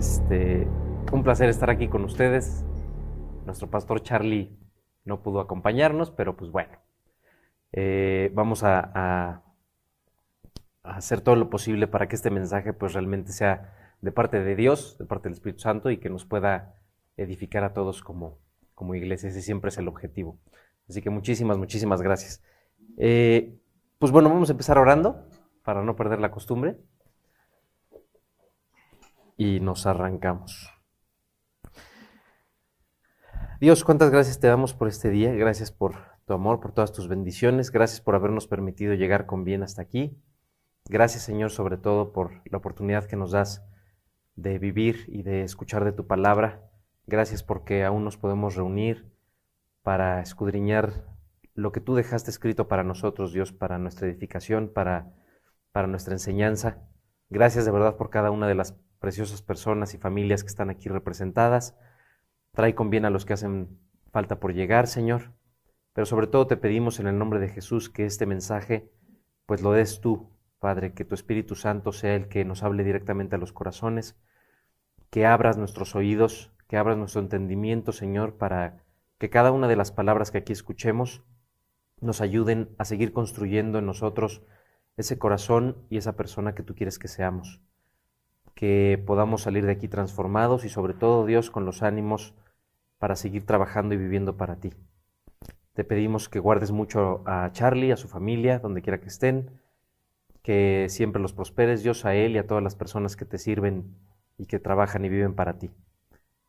este, un placer estar aquí con ustedes. Nuestro pastor Charlie no pudo acompañarnos, pero pues bueno, eh, vamos a, hacer todo lo posible para que este mensaje pues realmente sea de parte de Dios, de parte del Espíritu Santo y que nos pueda edificar a todos como, como iglesia. Ese siempre es el objetivo. Así que muchísimas, muchísimas gracias. Eh, pues bueno, vamos a empezar orando para no perder la costumbre. Y nos arrancamos. Dios, cuántas gracias te damos por este día. Gracias por tu amor, por todas tus bendiciones. Gracias por habernos permitido llegar con bien hasta aquí. Gracias, Señor, sobre todo por la oportunidad que nos das de vivir y de escuchar de tu palabra. Gracias porque aún nos podemos reunir para escudriñar lo que tú dejaste escrito para nosotros, Dios, para nuestra edificación, para, para nuestra enseñanza. Gracias de verdad por cada una de las preciosas personas y familias que están aquí representadas. Trae con bien a los que hacen falta por llegar, Señor. Pero sobre todo te pedimos en el nombre de Jesús que este mensaje pues lo des tú, Padre, que tu Espíritu Santo sea el que nos hable directamente a los corazones, que abras nuestros oídos, que abras nuestro entendimiento, Señor, para que cada una de las palabras que aquí escuchemos nos ayuden a seguir construyendo en nosotros ese corazón y esa persona que tú quieres que seamos. Que podamos salir de aquí transformados y sobre todo Dios con los ánimos para seguir trabajando y viviendo para ti. Te pedimos que guardes mucho a Charlie, a su familia, donde quiera que estén, que siempre los prosperes, Dios, a él y a todas las personas que te sirven y que trabajan y viven para ti.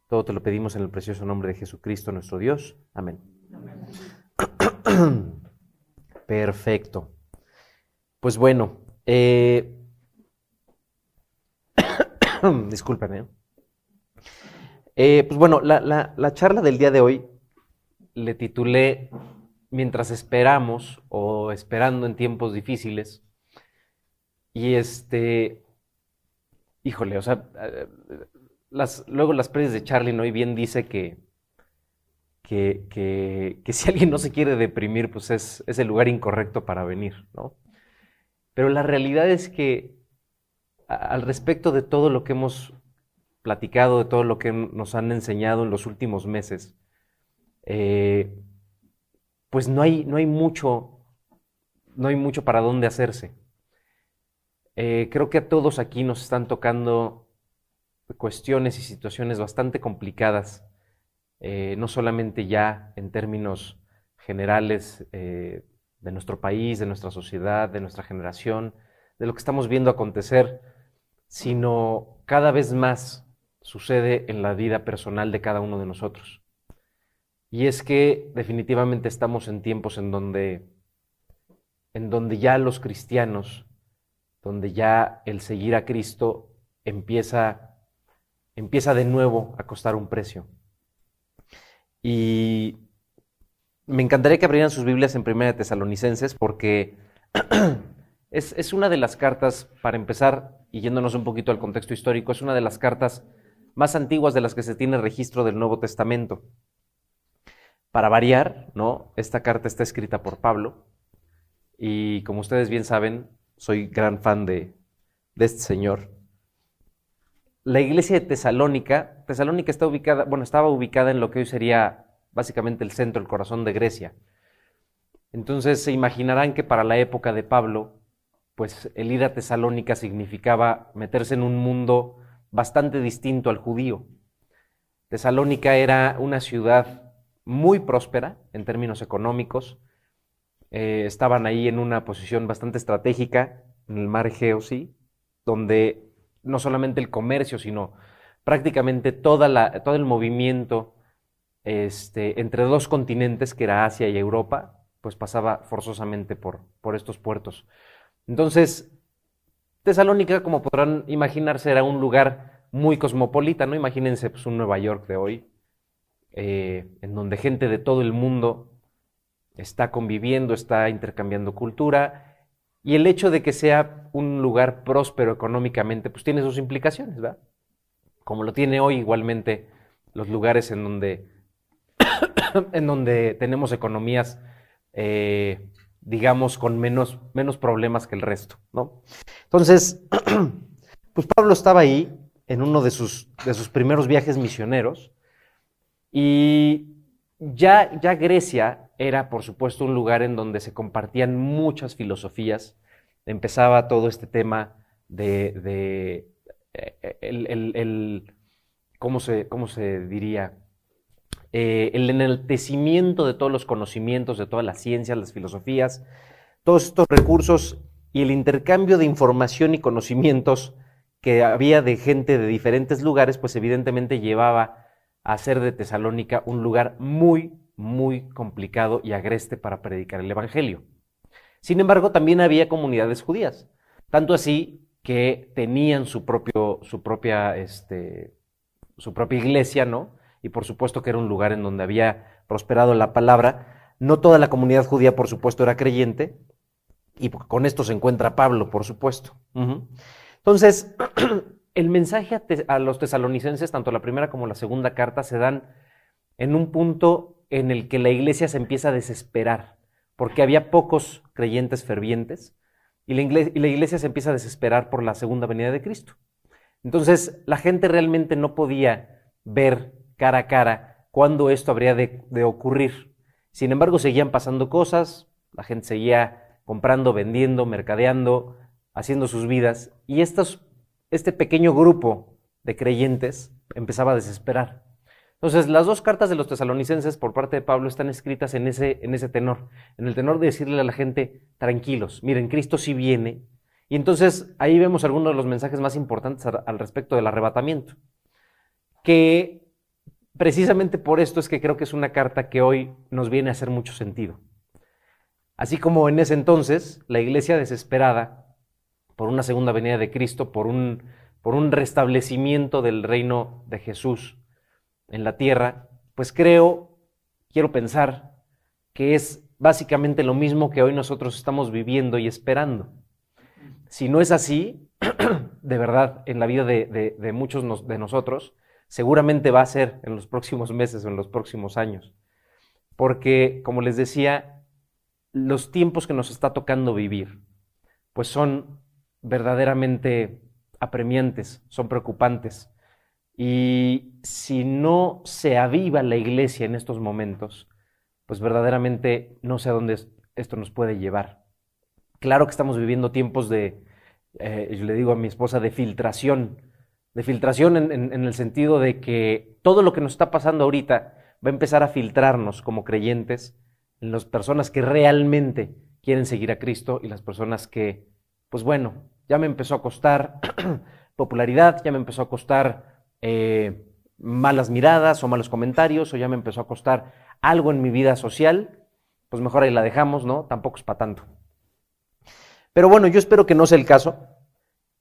Todo te lo pedimos en el precioso nombre de Jesucristo nuestro Dios. Amén. Perfecto. Pues bueno, eh... disculpen. ¿eh? Eh, pues bueno, la, la, la charla del día de hoy le titulé Mientras esperamos o esperando en tiempos difíciles. Y este, híjole, o sea, las, luego las predes de Charlie hoy bien dice que, que, si alguien no se quiere deprimir, pues es, es, el lugar incorrecto para venir, ¿no? Pero la realidad es que al respecto de todo lo que hemos platicado, de todo lo que nos han enseñado en los últimos meses, eh, pues no hay, no hay mucho, no hay mucho para dónde hacerse. Eh, creo que a todos aquí nos están tocando cuestiones y situaciones bastante complicadas eh, no solamente ya en términos generales de nuestro país, de nuestra sociedad, de nuestra generación, de lo que estamos viendo acontecer, sino cada vez más sucede en la vida personal de cada uno de nosotros. Y es que definitivamente estamos en tiempos en donde, en donde ya los cristianos, donde ya el seguir a Cristo empieza, empieza de nuevo a costar un precio. Y me encantaría que abrieran sus Biblias en Primera de Tesalonicenses porque es, una de las cartas, para empezar, y yéndonos un poquito al contexto histórico, es una de las cartas más antiguas de las que se tiene registro del Nuevo Testamento. Para variar, ¿no? Esta carta está escrita por Pablo y como ustedes bien saben, soy gran fan de, de este señor. La iglesia de Tesalónica, Tesalónica está ubicada, bueno, estaba ubicada en lo que hoy sería básicamente el centro, el corazón de Grecia. Entonces se imaginarán que para la época de Pablo, pues el ir a Tesalónica significaba meterse en un mundo bastante distinto al judío. Tesalónica era una ciudad muy próspera en términos económicos. Eh, estaban ahí en una posición bastante estratégica en el mar Egeo, sí, donde no solamente el comercio, sino prácticamente todo el movimiento este, entre dos continentes, que era Asia y Europa, pues pasaba forzosamente por, por estos puertos. Entonces, Tesalónica, como podrán imaginarse, era un lugar muy cosmopolita, ¿no? Imagínense pues, un Nueva York de hoy, eh, en donde gente de todo el mundo está conviviendo, está intercambiando cultura, y el hecho de que sea un lugar próspero económicamente, pues tiene sus implicaciones, ¿verdad? Como lo tiene hoy igualmente los lugares en donde, en donde tenemos economías, eh, digamos, con menos, menos problemas que el resto, ¿no? Entonces, pues Pablo estaba ahí, en uno de sus, de sus primeros viajes misioneros. Y ya, ya Grecia era, por supuesto, un lugar en donde se compartían muchas filosofías. Empezaba todo este tema de, de eh, el, ¿cómo, se, ¿cómo se diría? Eh, el enaltecimiento de todos los conocimientos, de todas las ciencias, las filosofías, todos estos recursos y el intercambio de información y conocimientos que había de gente de diferentes lugares, pues evidentemente llevaba a hacer de Tesalónica un lugar muy, muy complicado y agreste para predicar el Evangelio. Sin embargo, también había comunidades judías, tanto así que tenían su, propio, su, propia, este, su propia iglesia, ¿no? Y por supuesto que era un lugar en donde había prosperado la palabra. No toda la comunidad judía, por supuesto, era creyente, y con esto se encuentra Pablo, por supuesto. Entonces, el mensaje a, los tesalonicenses, tanto la primera como la segunda carta, se dan en un punto en el que la iglesia se empieza a desesperar, porque había pocos creyentes fervientes, y la, iglesia, y la iglesia se empieza a desesperar por la segunda venida de Cristo. Entonces, la gente realmente no podía ver cara a cara cuándo esto habría de, ocurrir. Sin embargo, seguían pasando cosas, la gente seguía comprando, vendiendo, mercadeando, haciendo sus vidas. Y este pequeño grupo de creyentes empezaba a desesperar. Entonces, las dos cartas de los tesalonicenses por parte de Pablo están escritas en ese, en ese tenor, en el tenor de decirle a la gente, tranquilos, miren, Cristo sí viene. Y entonces ahí vemos algunos de los mensajes más importantes al respecto del arrebatamiento, que precisamente por esto es que creo que es una carta que hoy nos viene a hacer mucho sentido. Así como en ese entonces la iglesia desesperada por una segunda venida de Cristo, por un, por un restablecimiento del reino de Jesús en la tierra, pues creo, quiero pensar, que es básicamente lo mismo que hoy nosotros estamos viviendo y esperando. Si no es así, de verdad, en la vida de, de muchos de nosotros, seguramente va a ser en los próximos meses o en los próximos años. Porque, como les decía, los tiempos que nos está tocando vivir, pues son verdaderamente apremiantes, son preocupantes. Y si no se aviva la iglesia en estos momentos, pues verdaderamente no sé a dónde esto nos puede llevar. Claro que estamos viviendo tiempos de, eh, yo le digo a mi esposa, de filtración, de filtración en, el sentido de que todo lo que nos está pasando ahorita va a empezar a filtrarnos como creyentes en las personas que realmente quieren seguir a Cristo y las personas que, pues bueno, ya me empezó a costar popularidad, ya me empezó a costar eh, malas miradas o malos comentarios, o ya me empezó a costar algo en mi vida social, pues mejor ahí la dejamos, ¿no? Tampoco es para tanto. Pero bueno, yo espero que no sea el caso.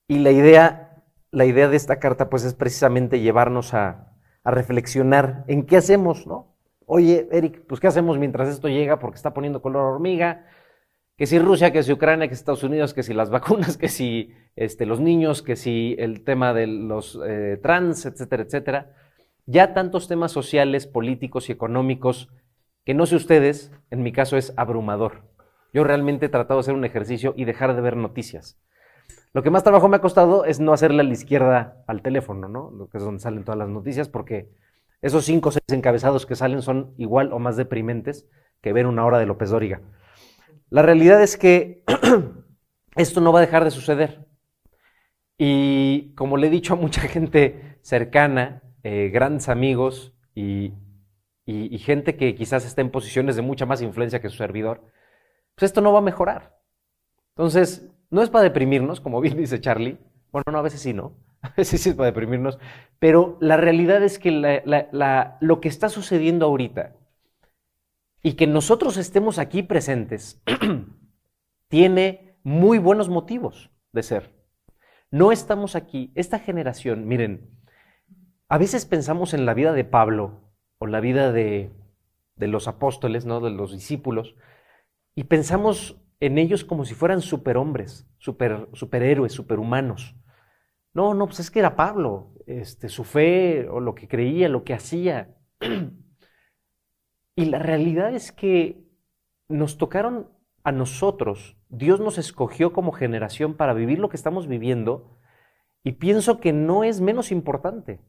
Y la idea, la idea de esta carta, pues es precisamente llevarnos a, reflexionar en qué hacemos, ¿no? oye, Eric, pues ¿qué hacemos mientras esto llega? Porque está poniendo color hormiga. Que si Rusia, que si Ucrania, que si Estados Unidos, que si las vacunas, que si este, los niños, que si el tema de los eh, trans, etcétera, etcétera. Ya tantos temas sociales, políticos y económicos que no sé ustedes, en mi caso es abrumador. Yo realmente he tratado de hacer un ejercicio y dejar de ver noticias. Lo que más trabajo me ha costado es no hacerle a la izquierda al teléfono, ¿no? Lo que es donde salen todas las noticias, porque esos cinco o seis encabezados que salen son igual o más deprimentes que ver una hora de López Dóriga. La realidad es que esto no va a dejar de suceder. Y como le he dicho a mucha gente cercana, eh, grandes amigos y, y, gente que quizás está en posiciones de mucha más influencia que su servidor, pues esto no va a mejorar. Entonces, no es para deprimirnos, como bien dice Charlie. Bueno, no, a veces sí, ¿no? a veces sí es para deprimirnos, pero la realidad es que lo que está sucediendo ahorita y que nosotros estemos aquí presentes tiene muy buenos motivos de ser. No estamos aquí, esta generación, miren, a veces pensamos en la vida de Pablo o la vida de, los apóstoles, ¿no? de los discípulos, y pensamos en ellos como si fueran superhombres, super, superhéroes, superhumanos. No, no, pues es que era Pablo, este, su fe o lo que creía, lo que hacía. Y la realidad es que nos tocaron a nosotros, Dios nos escogió como generación para vivir lo que estamos viviendo Y pienso que no es menos importante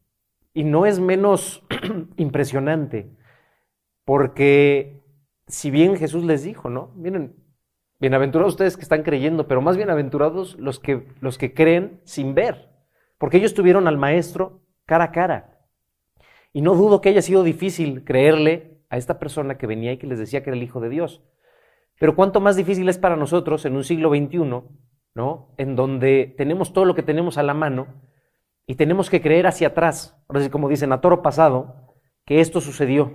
y no es menos impresionante, porque si bien Jesús les dijo, ¿no? Miren, bienaventurados ustedes que están creyendo, pero más bienaventurados los que, los que creen sin ver, porque ellos tuvieron al Maestro cara a cara. Y no dudo que haya sido difícil creerle a esta persona que venía y que les decía que era el Hijo de Dios. Pero cuánto más difícil es para nosotros en un siglo XXI, ¿no? En donde tenemos todo lo que tenemos a la mano y tenemos que creer hacia atrás, como dicen, a toro pasado, que esto sucedió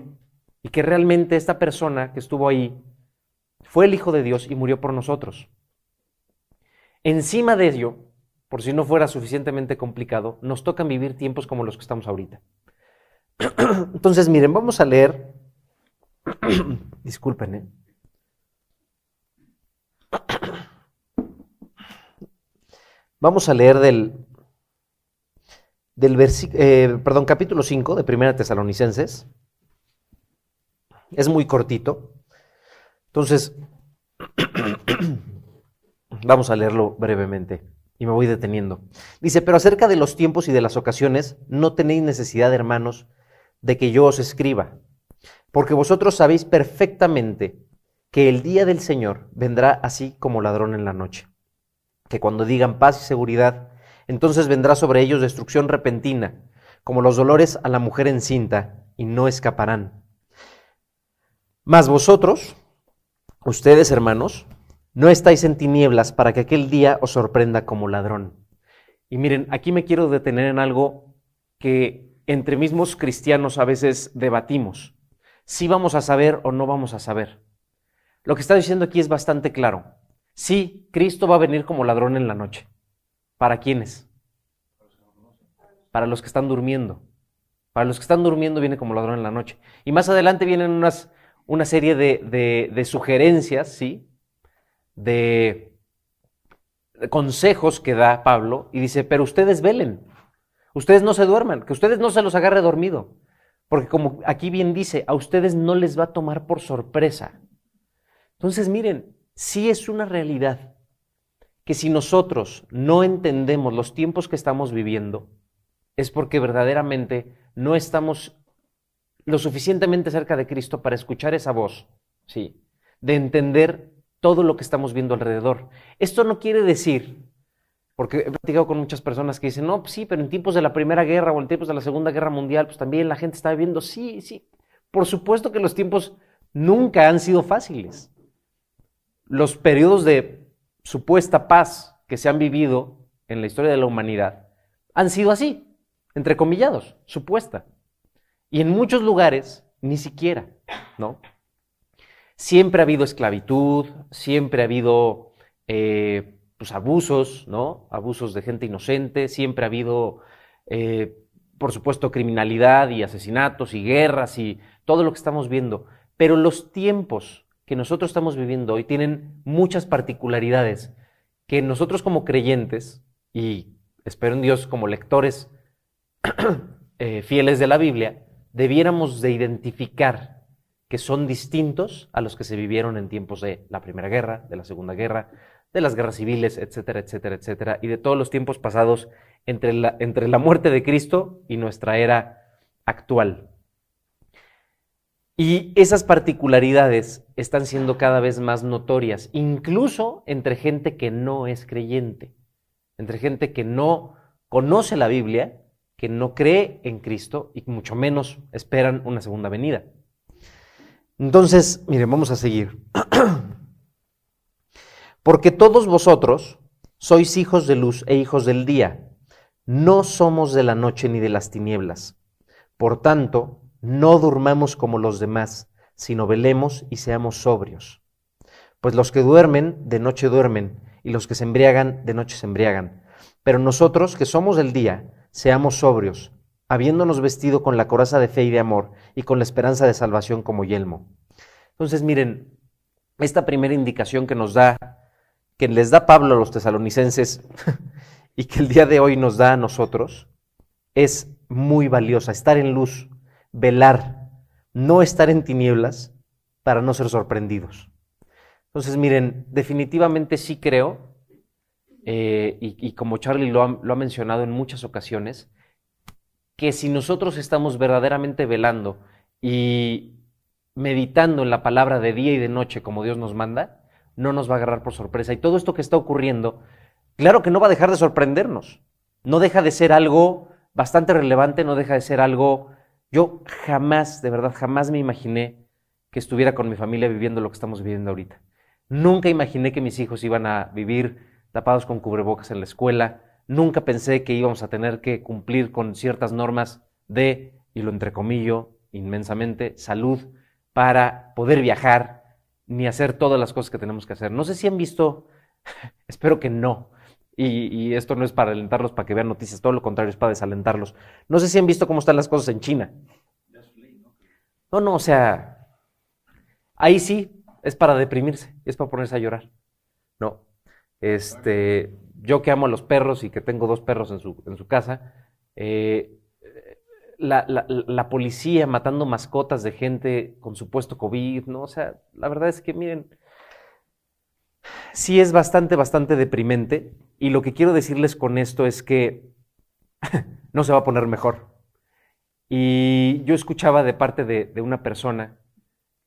y que realmente esta persona que estuvo ahí fue el Hijo de Dios y murió por nosotros. Encima de ello, por si no fuera suficientemente complicado, nos tocan vivir tiempos como los que estamos ahorita. Entonces, miren, vamos a leer, disculpen, ¿eh? Vamos a leer del, del eh, perdón, capítulo 5 de Primera Tesalonicenses. Es muy cortito. Entonces, vamos a leerlo brevemente y me voy deteniendo. Dice, pero acerca de los tiempos y de las ocasiones, no tenéis necesidad, hermanos, de que yo os escriba, porque vosotros sabéis perfectamente que el día del Señor vendrá así como ladrón en la noche, que cuando digan paz y seguridad, entonces vendrá sobre ellos destrucción repentina, como los dolores a la mujer encinta, y no escaparán. Mas vosotros, ustedes hermanos, no estáis en tinieblas para que aquel día os sorprenda como ladrón. Y miren, aquí me quiero detener en algo que entre mismos cristianos a veces debatimos. Si vamos a saber o no vamos a saber. Lo que está diciendo aquí es bastante claro. Sí, Cristo va a venir como ladrón en la noche. ¿Para quiénes? Para los que están durmiendo. Para los que están durmiendo viene como ladrón en la noche. Y más adelante vienen unas, una serie de, de, sugerencias, ¿sí? De, de consejos que da Pablo y dice, pero ustedes velen, ustedes no se duerman, que ustedes no se los agarre dormido. Porque como aquí bien dice, a ustedes no les va a tomar por sorpresa. Entonces, miren, sí es una realidad que si nosotros no entendemos los tiempos que estamos viviendo, es porque verdaderamente no estamos lo suficientemente cerca de Cristo para escuchar esa voz, ¿sí? De entender todo lo que estamos viendo alrededor. Esto no quiere decir, porque he platicado con muchas personas que dicen, no, pues sí, pero en tiempos de la Primera Guerra o en tiempos de la Segunda Guerra Mundial, pues también la gente está viviendo, sí, sí. Por supuesto que los tiempos nunca han sido fáciles. Los periodos de supuesta paz que se han vivido en la historia de la humanidad han sido así, entrecomillados, supuesta. Y en muchos lugares ni siquiera, ¿no? Siempre ha habido esclavitud, siempre ha habido eh, pues, abusos, ¿no? Abusos de gente inocente, siempre ha habido, eh, por supuesto, criminalidad y asesinatos y guerras y todo lo que estamos viendo. Pero los tiempos que nosotros estamos viviendo hoy tienen muchas particularidades que nosotros como creyentes y espero en Dios como lectores eh, fieles de la Biblia, debiéramos de identificar que son distintos a los que se vivieron en tiempos de la Primera Guerra, de la Segunda Guerra, de las guerras civiles, etcétera, etcétera, etcétera, y de todos los tiempos pasados entre entre la muerte de Cristo y nuestra era actual. Y esas particularidades están siendo cada vez más notorias, incluso entre gente que no es creyente, entre gente que no conoce la Biblia, que no cree en Cristo y mucho menos esperan una segunda venida. Entonces, miren, vamos a seguir. Porque todos vosotros sois hijos de luz e hijos del día, no somos de la noche ni de las tinieblas. Por tanto, no durmamos como los demás, sino velemos y seamos sobrios. Pues los que duermen, de noche duermen, y los que se embriagan, de noche se embriagan. Pero nosotros, que somos del día, seamos sobrios, habiéndonos vestido con la coraza de fe y de amor, y con la esperanza de salvación como yelmo. Entonces, miren, esta primera indicación que nos da, que les da Pablo a los tesalonicenses, y que el día de hoy nos da a nosotros, es muy valiosa, estar en luz, velar, no estar en tinieblas para no ser sorprendidos. Entonces, miren, definitivamente sí creo eh, y, como Charlie lo ha, lo ha mencionado en muchas ocasiones, que si nosotros estamos verdaderamente velando y meditando en la palabra de día y de noche como Dios nos manda, no nos va a agarrar por sorpresa. Y todo esto que está ocurriendo, claro que no va a dejar de sorprendernos. No deja de ser algo bastante relevante, no deja de ser algo... Yo jamás, de verdad, jamás me imaginé que estuviera con mi familia viviendo lo que estamos viviendo ahorita. Nunca imaginé que mis hijos iban a vivir tapados con cubrebocas en la escuela. Nunca pensé que íbamos a tener que cumplir con ciertas normas de, y lo entrecomillo inmensamente, salud para poder viajar ni hacer todas las cosas que tenemos que hacer. No sé si han visto, espero que no, y, esto no es para alentarlos para que vean noticias, todo lo contrario, es para desalentarlos. No sé si han visto cómo están las cosas en China. No, no, o sea, ahí sí es para deprimirse, es para ponerse a llorar. Este, yo que amo a los perros y que tengo dos perros en su, en su casa, eh, la, la, policía matando mascotas de gente con supuesto COVID, ¿no? O sea, la verdad es que, miren, sí es bastante, bastante deprimente. Y lo que quiero decirles con esto es que no se va a poner mejor. Y yo escuchaba de parte de, una persona,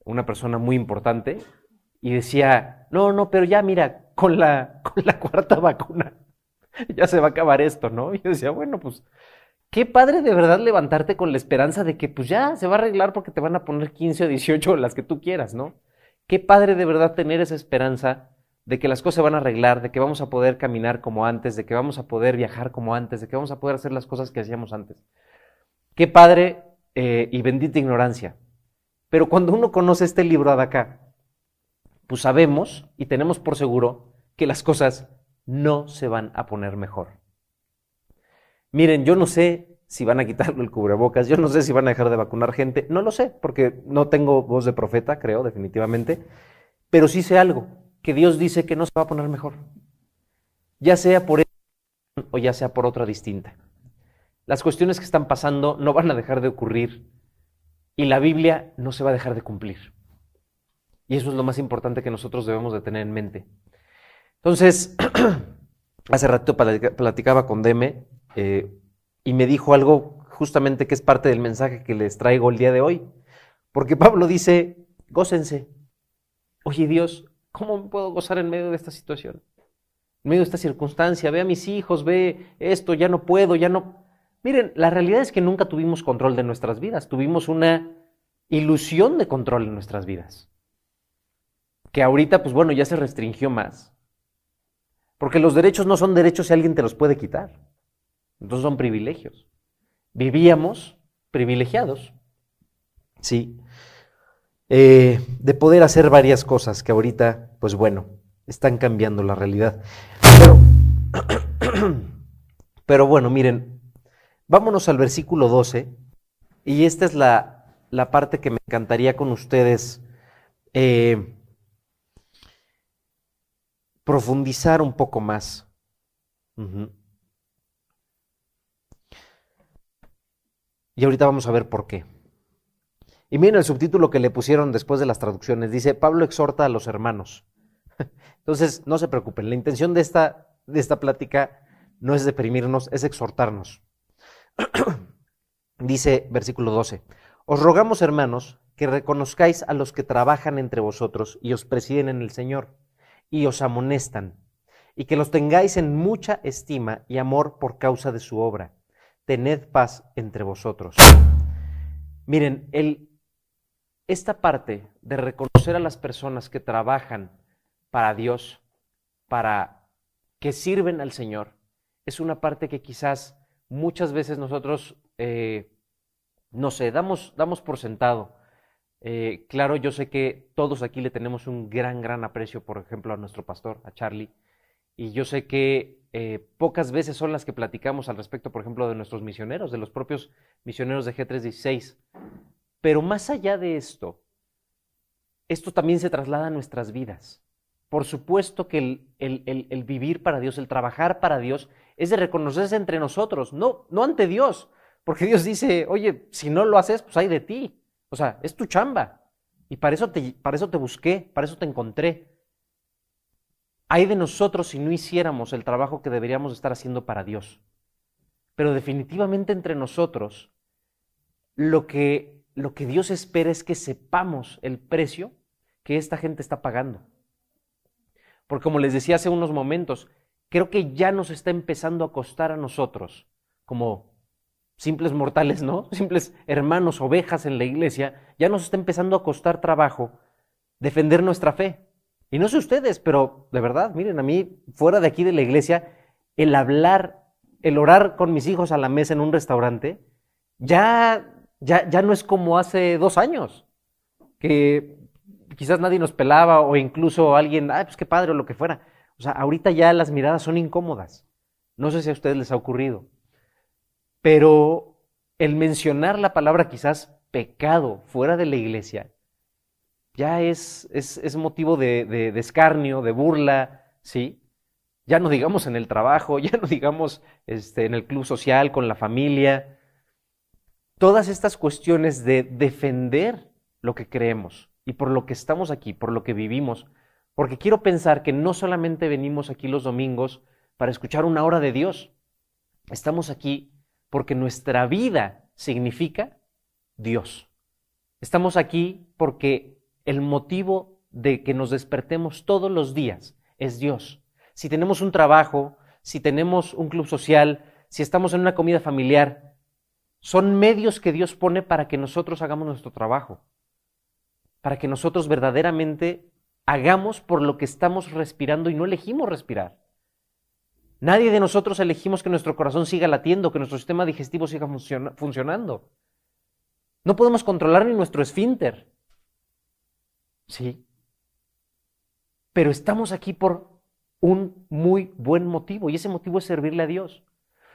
una persona muy importante, y decía, no, no, pero ya mira, con la, cuarta vacuna ya se va a acabar esto, ¿no? Y yo decía, bueno, pues qué padre de verdad levantarte con la esperanza de que pues ya se va a arreglar porque te van a poner 15 o 18 las que tú quieras, ¿no? Qué padre de verdad tener esa esperanza de que las cosas se van a arreglar, de que vamos a poder caminar como antes, de que vamos a poder viajar como antes, de que vamos a poder hacer las cosas que hacíamos antes. Qué padre eh, y bendita ignorancia. Pero cuando uno conoce este libro de acá, pues sabemos y tenemos por seguro que las cosas no se van a poner mejor. Miren, yo no sé si van a quitarlo el cubrebocas, yo no sé si van a dejar de vacunar gente, no lo sé, porque no tengo voz de profeta, creo, definitivamente, pero sí sé algo, que Dios dice que no se va a poner mejor, ya sea por o ya sea por otra distinta. Las cuestiones que están pasando no van a dejar de ocurrir y la Biblia no se va a dejar de cumplir. Y eso es lo más importante que nosotros debemos de tener en mente. Entonces, hace rato platicaba con Deme eh, y me dijo algo justamente que es parte del mensaje que les traigo el día de hoy. Porque Pablo dice, gócense. Oye Dios, ¿Cómo puedo gozar en medio de esta situación? En medio de esta circunstancia, ve a mis hijos, ve esto, ya no puedo, ya no... Miren, la realidad es que nunca tuvimos control de nuestras vidas, tuvimos una ilusión de control en nuestras vidas. Que ahorita, pues bueno, ya se restringió más. Porque los derechos no son derechos si alguien te los puede quitar. Entonces son privilegios. Vivíamos privilegiados. Sí. Eh, de poder hacer varias cosas que ahorita, pues bueno, están cambiando la realidad. Pero, bueno, miren, vámonos al versículo 12 y esta es la, la parte que me encantaría con ustedes eh, profundizar un poco más. Y ahorita vamos a ver por qué. Y miren el subtítulo que le pusieron después de las traducciones. Dice, Pablo exhorta a los hermanos. Entonces, no se preocupen. La intención de esta, de esta plática no es deprimirnos, es exhortarnos. Dice versículo 12, os rogamos hermanos que reconozcáis a los que trabajan entre vosotros y os presiden en el Señor y os amonestan, y que los tengáis en mucha estima y amor por causa de su obra. Tened paz entre vosotros. Miren, el esta parte de reconocer a las personas que trabajan para Dios, para que sirven al Señor, es una parte que quizás muchas veces nosotros, eh, no sé, damos, damos por sentado. Eh, claro, yo sé que todos aquí le tenemos un gran, gran aprecio, por ejemplo, a nuestro pastor, a Charlie, y yo sé que eh, pocas veces son las que platicamos al respecto, por ejemplo, de nuestros misioneros, de los propios misioneros de G316. Pero más allá de esto, esto también se traslada a nuestras vidas. Por supuesto que el, vivir para Dios, el trabajar para Dios, es de reconocerse entre nosotros, no, no ante Dios. Porque Dios dice, oye, si no lo haces, pues hay de ti. O sea, es tu chamba. Y para eso te, para eso te busqué, para eso te encontré. hay de nosotros si no hiciéramos el trabajo que deberíamos estar haciendo para Dios. Pero definitivamente entre nosotros, lo que, lo que Dios espera es que sepamos el precio que esta gente está pagando. Porque como les decía hace unos momentos, creo que ya nos está empezando a costar a nosotros, como simples mortales, ¿no? Simples hermanos, ovejas en la iglesia, ya nos está empezando a costar trabajo defender nuestra fe. Y no sé ustedes, pero de verdad, miren, a mí, fuera de aquí de la iglesia, el hablar, el orar con mis hijos a la mesa en un restaurante, ya, ya, ya no es como hace dos años, que quizás nadie nos pelaba o incluso alguien, ay, pues qué padre o lo que fuera. O sea, ahorita ya las miradas son incómodas. No sé si a ustedes les ha ocurrido. Pero el mencionar la palabra quizás pecado fuera de la iglesia ya es, es, motivo de, de, de, escarnio, de burla, ¿sí? Ya no digamos en el trabajo, ya no digamos este, en el club social, con la familia. Todas estas cuestiones de defender lo que creemos y por lo que estamos aquí, por lo que vivimos, porque quiero pensar que no solamente venimos aquí los domingos para escuchar una hora de Dios, estamos aquí porque nuestra vida significa Dios. Estamos aquí porque el motivo de que nos despertemos todos los días es Dios. Si tenemos un trabajo, si tenemos un club social, si estamos en una comida familiar, son medios que Dios pone para que nosotros hagamos nuestro trabajo, para que nosotros verdaderamente hagamos por lo que estamos respirando y no elegimos respirar. Nadie de nosotros elegimos que nuestro corazón siga latiendo, que nuestro sistema digestivo siga funcionando. No podemos controlar ni nuestro esfínter. Sí. Pero estamos aquí por un muy buen motivo y ese motivo es servirle a Dios.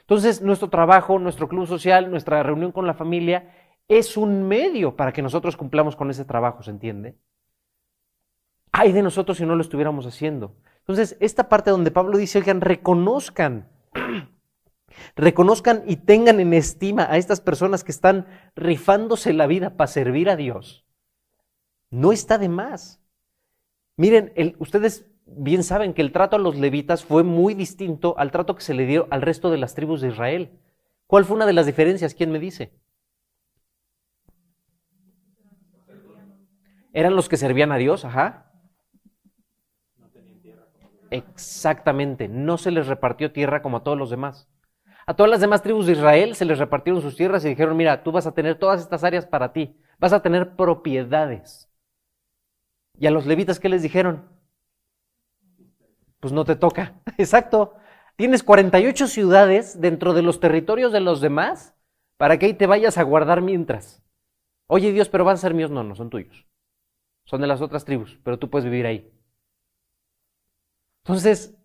Entonces, nuestro trabajo, nuestro club social, nuestra reunión con la familia es un medio para que nosotros cumplamos con ese trabajo, ¿se entiende? Ay de nosotros si no lo estuviéramos haciendo. Entonces, esta parte donde Pablo dice, oigan, reconozcan, reconozcan y tengan en estima a estas personas que están rifándose la vida para servir a Dios no está de más. Miren, ustedes bien saben que el trato a los levitas fue muy distinto al trato que se le dio al resto de las tribus de Israel. ¿Cuál fue una de las diferencias? ¿Quién me dice? Eran los que servían a Dios, ajá. Exactamente, no se les repartió tierra como a todos los demás. A todas las demás tribus de Israel se les repartieron sus tierras y dijeron, mira, tú vas a tener todas estas áreas para ti, vas a tener propiedades. ¿Y a los levitas qué les dijeron? Pues no te toca. Exacto. Tienes 48 ciudades dentro de los territorios de los demás para que ahí te vayas a guardar mientras. Oye Dios, pero van a ser míos. No, no son tuyos. Son de las otras tribus, pero tú puedes vivir ahí. Entonces,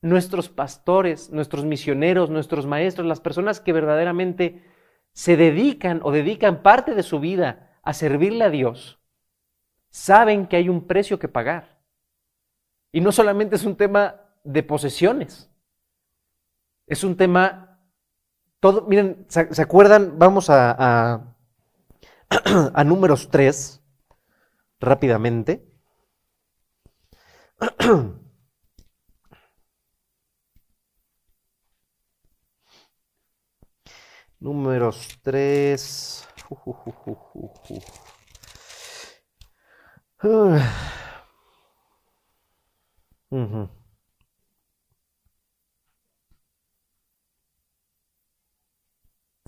nuestros pastores, nuestros misioneros, nuestros maestros, las personas que verdaderamente se dedican o dedican parte de su vida a servirle a Dios, saben que hay un precio que pagar. Y no solamente es un tema de posesiones, es un tema, todo, miren, ¿se, acuerdan? Vamos a, a, números 3, rápidamente. números 3.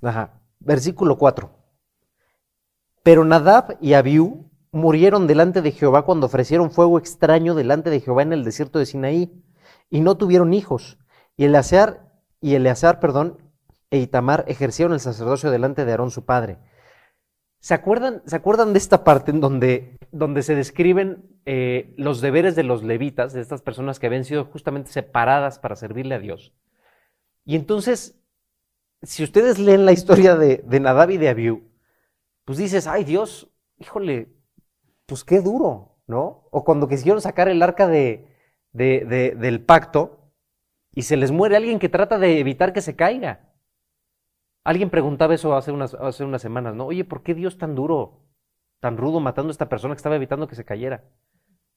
Ajá. Versículo 4. Pero Nadab y Abiú murieron delante de Jehová cuando ofrecieron fuego extraño delante de Jehová en el desierto de Sinaí, y no tuvieron hijos. Y Eleazar, y Eleazar, perdón, e Itamar ejercieron el sacerdocio delante de Aarón su padre. ¿Se acuerdan, ¿Se acuerdan de esta parte en donde, donde se describen eh, los deberes de los levitas, de estas personas que habían sido justamente separadas para servirle a Dios? Y entonces, si ustedes leen la historia de, de Nadab y de Abiú, pues dices, ay Dios, híjole, pues qué duro, ¿no? O cuando quisieron sacar el arca de, de, del pacto y se les muere alguien que trata de evitar que se caiga. Alguien preguntaba eso hace unas, hace unas semanas, ¿no? Oye, ¿por qué Dios tan duro, tan rudo matando a esta persona que estaba evitando que se cayera?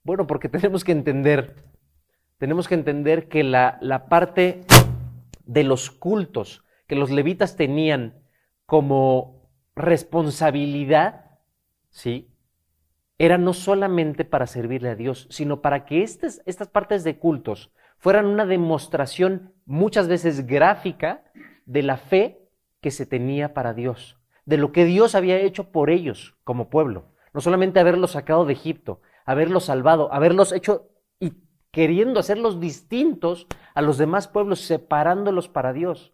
Bueno, porque tenemos que entender tenemos que entender que la, la parte de los cultos que los levitas tenían como responsabilidad, ¿sí? Era no solamente para servirle a Dios, sino para que estas, estas partes de cultos fueran una demostración muchas veces gráfica de la fe que se tenía para Dios, de lo que Dios había hecho por ellos como pueblo. No solamente haberlos sacado de Egipto, haberlos salvado, haberlos hecho y queriendo hacerlos distintos a los demás pueblos, separándolos para Dios.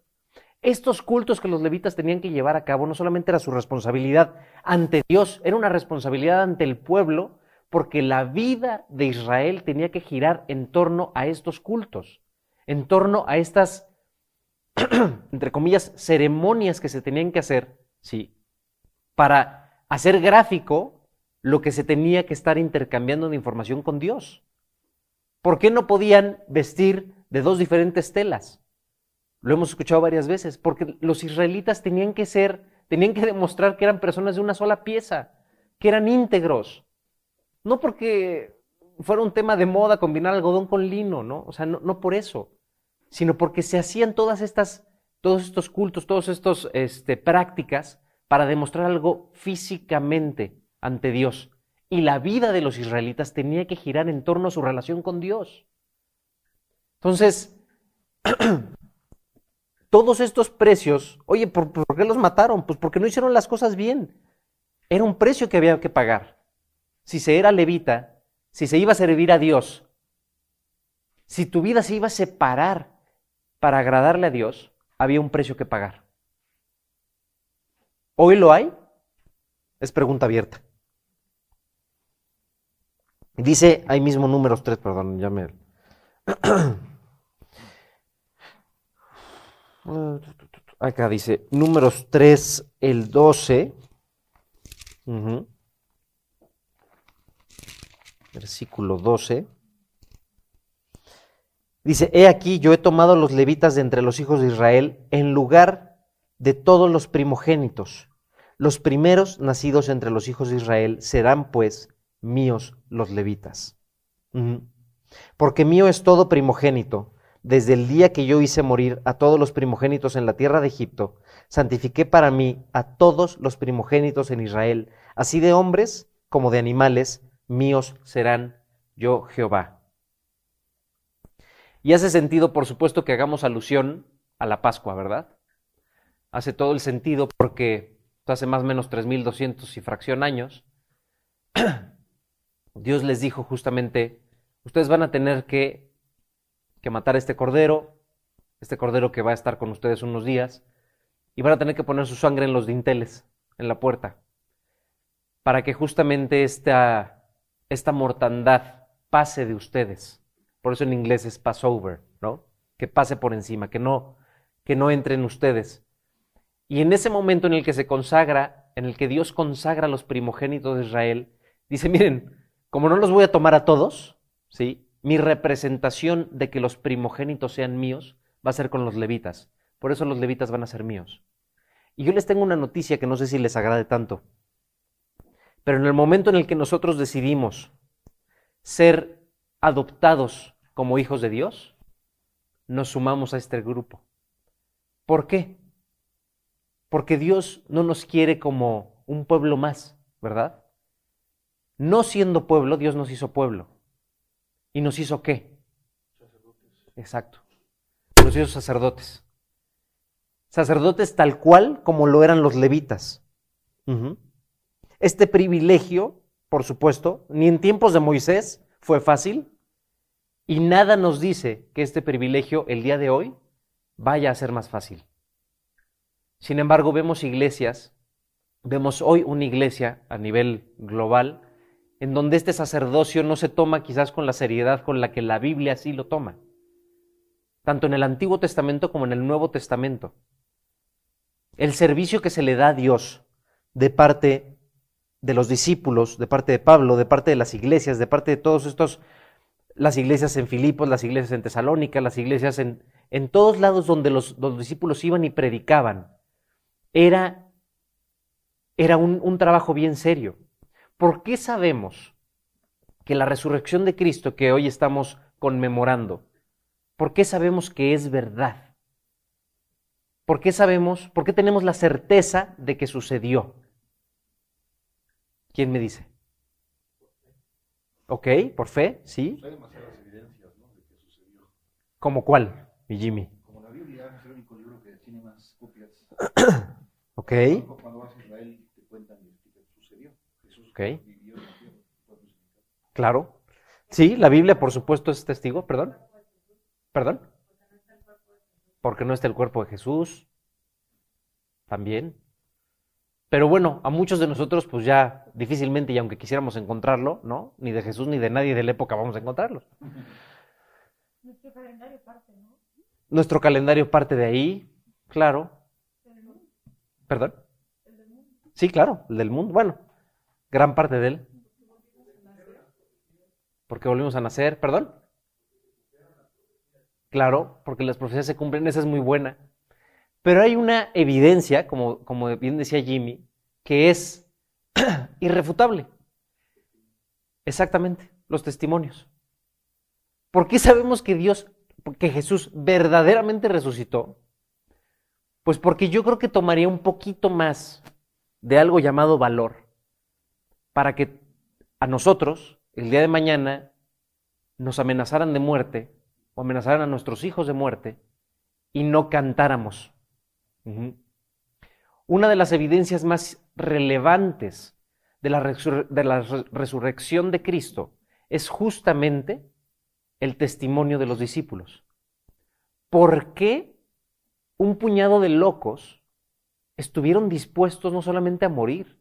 Estos cultos que los levitas tenían que llevar a cabo no solamente era su responsabilidad ante Dios, era una responsabilidad ante el pueblo, porque la vida de Israel tenía que girar en torno a estos cultos, en torno a estas, entre comillas, ceremonias que se tenían que hacer, sí, para hacer gráfico lo que se tenía que estar intercambiando de información con Dios. ¿Por qué no podían vestir de dos diferentes telas? Lo hemos escuchado varias veces, porque los israelitas tenían que ser, tenían que demostrar que eran personas de una sola pieza, que eran íntegros. No porque fuera un tema de moda combinar algodón con lino, ¿no? O sea, no, no por eso, sino porque se hacían todas estas, todos estos cultos, todas estas este, prácticas para demostrar algo físicamente ante Dios. Y la vida de los israelitas tenía que girar en torno a su relación con Dios. Entonces, todos estos precios, oye, ¿por, qué los mataron? Pues porque no hicieron las cosas bien. Era un precio que había que pagar. Si se era levita, si se iba a servir a Dios, si tu vida se iba a separar para agradarle a Dios, había un precio que pagar. ¿Hoy lo hay? Es pregunta abierta. Dice ahí mismo números 3, perdón, ya me... Acá dice números 3, el 12. Versículo 12. Dice, he aquí yo he tomado los levitas de entre los hijos de Israel en lugar de todos los primogénitos. Los primeros nacidos entre los hijos de Israel serán pues míos los levitas. Porque mío es todo primogénito desde el día que yo hice morir a todos los primogénitos en la tierra de Egipto, santifiqué para mí a todos los primogénitos en Israel, así de hombres como de animales, míos serán yo Jehová. Y hace sentido, por supuesto, que hagamos alusión a la Pascua, ¿verdad? Hace todo el sentido porque hace más o menos 3.200 y fracción años, Dios les dijo justamente, ustedes van a tener que que matar a este cordero, este cordero que va a estar con ustedes unos días, y van a tener que poner su sangre en los dinteles, en la puerta, para que justamente esta, esta mortandad pase de ustedes. Por eso en inglés es Passover, ¿no? Que pase por encima, que no, que no entre en ustedes. Y en ese momento en el que se consagra, en el que Dios consagra a los primogénitos de Israel, dice, miren, como no los voy a tomar a todos, ¿sí? mi representación de que los primogénitos sean míos va a ser con los levitas. Por eso los levitas van a ser míos. Y yo les tengo una noticia que no sé si les agrade tanto. Pero en el momento en el que nosotros decidimos ser adoptados como hijos de Dios, nos sumamos a este grupo. ¿Por qué? Porque Dios no nos quiere como un pueblo más, ¿verdad? No siendo pueblo, Dios nos hizo pueblo. ¿Y nos hizo qué? Sacerdotes. Exacto. Nos hizo sacerdotes. Sacerdotes tal cual como lo eran los levitas. Este privilegio, por supuesto, ni en tiempos de Moisés fue fácil y nada nos dice que este privilegio el día de hoy vaya a ser más fácil. Sin embargo, vemos iglesias, vemos hoy una iglesia a nivel global en donde este sacerdocio no se toma quizás con la seriedad con la que la Biblia sí lo toma, tanto en el Antiguo Testamento como en el Nuevo Testamento. El servicio que se le da a Dios de parte de los discípulos, de parte de Pablo, de parte de las iglesias, de parte de todos estos, las iglesias en Filipos, las iglesias en Tesalónica, las iglesias en, en todos lados donde los, discípulos iban y predicaban, era, era un trabajo bien serio. ¿Por qué sabemos que la resurrección de Cristo que hoy estamos conmemorando? ¿Por qué sabemos que es verdad? ¿Por qué sabemos, por qué tenemos la certeza de que sucedió? ¿Quién me dice? Ok, por fe, sí. Hay demasiadas evidencias ¿no? de que sucedió. ¿Como cuál, mi Jimmy? Como la Biblia es el único libro que tiene más copias. Ok, Cuando- Cuando vas a Israel te cuentan lo que sucedió. Jesús Ok. vivió en la tierra. fue crucificado. claro. Sí, la Biblia, por supuesto, es testigo, perdón. ¿Perdón? Porque no está el cuerpo de Jesús. También. Pero bueno, a muchos de nosotros, pues ya difícilmente, y aunque quisiéramos encontrarlo, ¿no? Ni de Jesús ni de nadie de la época vamos a encontrarlo. Nuestro calendario parte, ¿no? Nuestro calendario parte de ahí, claro. ¿Perdón? Sí, claro, el del mundo. Bueno, gran parte de él. Porque volvimos a nacer, ¿perdón? Claro, porque las profecías se cumplen, esa es muy buena. Pero hay una evidencia, como, como bien decía Jimmy, que es irrefutable. Exactamente, los testimonios. ¿Por qué sabemos que Dios, que Jesús verdaderamente resucitó? Pues porque yo creo que tomaría un poquito más de algo llamado valor para que a nosotros, el día de mañana, nos amenazaran de muerte o amenazaran a nuestros hijos de muerte y no cantáramos. Una de las evidencias más relevantes de la, resurrección de Cristo es justamente el testimonio de los discípulos. ¿Por qué un puñado de locos estuvieron dispuestos no solamente a morir,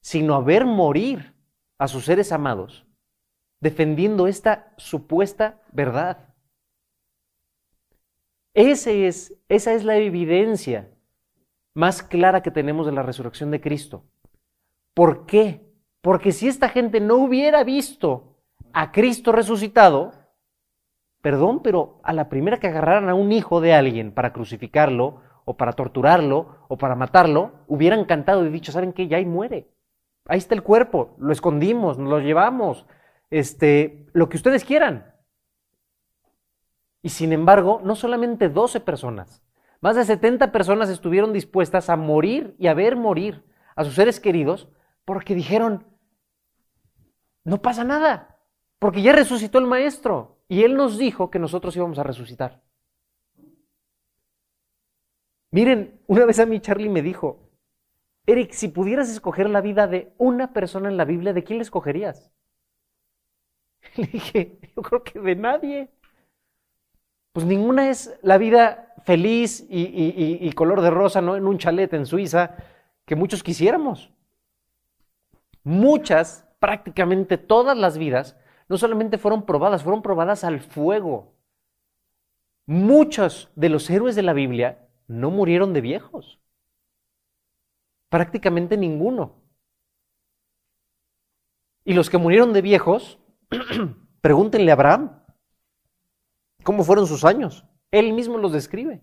sino a ver morir a sus seres amados, defendiendo esta supuesta verdad? Ese es, esa es la evidencia más clara que tenemos de la resurrección de Cristo. ¿Por qué? Porque si esta gente no hubiera visto a Cristo resucitado, perdón, pero a la primera que agarraran a un hijo de alguien para crucificarlo, o para torturarlo, o para matarlo, hubieran cantado y dicho, ¿saben qué? Ya ahí muere. Ahí está el cuerpo, lo escondimos, nos lo llevamos, este, lo que ustedes quieran. Y sin embargo, no solamente 12 personas, más de 70 personas estuvieron dispuestas a morir y a ver morir a sus seres queridos porque dijeron, no pasa nada, porque ya resucitó el maestro y él nos dijo que nosotros íbamos a resucitar. Miren, una vez a mí Charlie me dijo, Eric, si pudieras escoger la vida de una persona en la Biblia, ¿de quién la escogerías? Le dije, yo creo que de nadie. Pues ninguna es la vida feliz y, color de rosa, ¿no? En un chalet en Suiza, que muchos quisiéramos. Muchas, prácticamente todas las vidas, no solamente fueron probadas, fueron probadas al fuego. Muchos de los héroes de la Biblia no murieron de viejos. Prácticamente ninguno. Y los que murieron de viejos, pregúntenle a Abraham cómo fueron sus años. Él mismo los describe.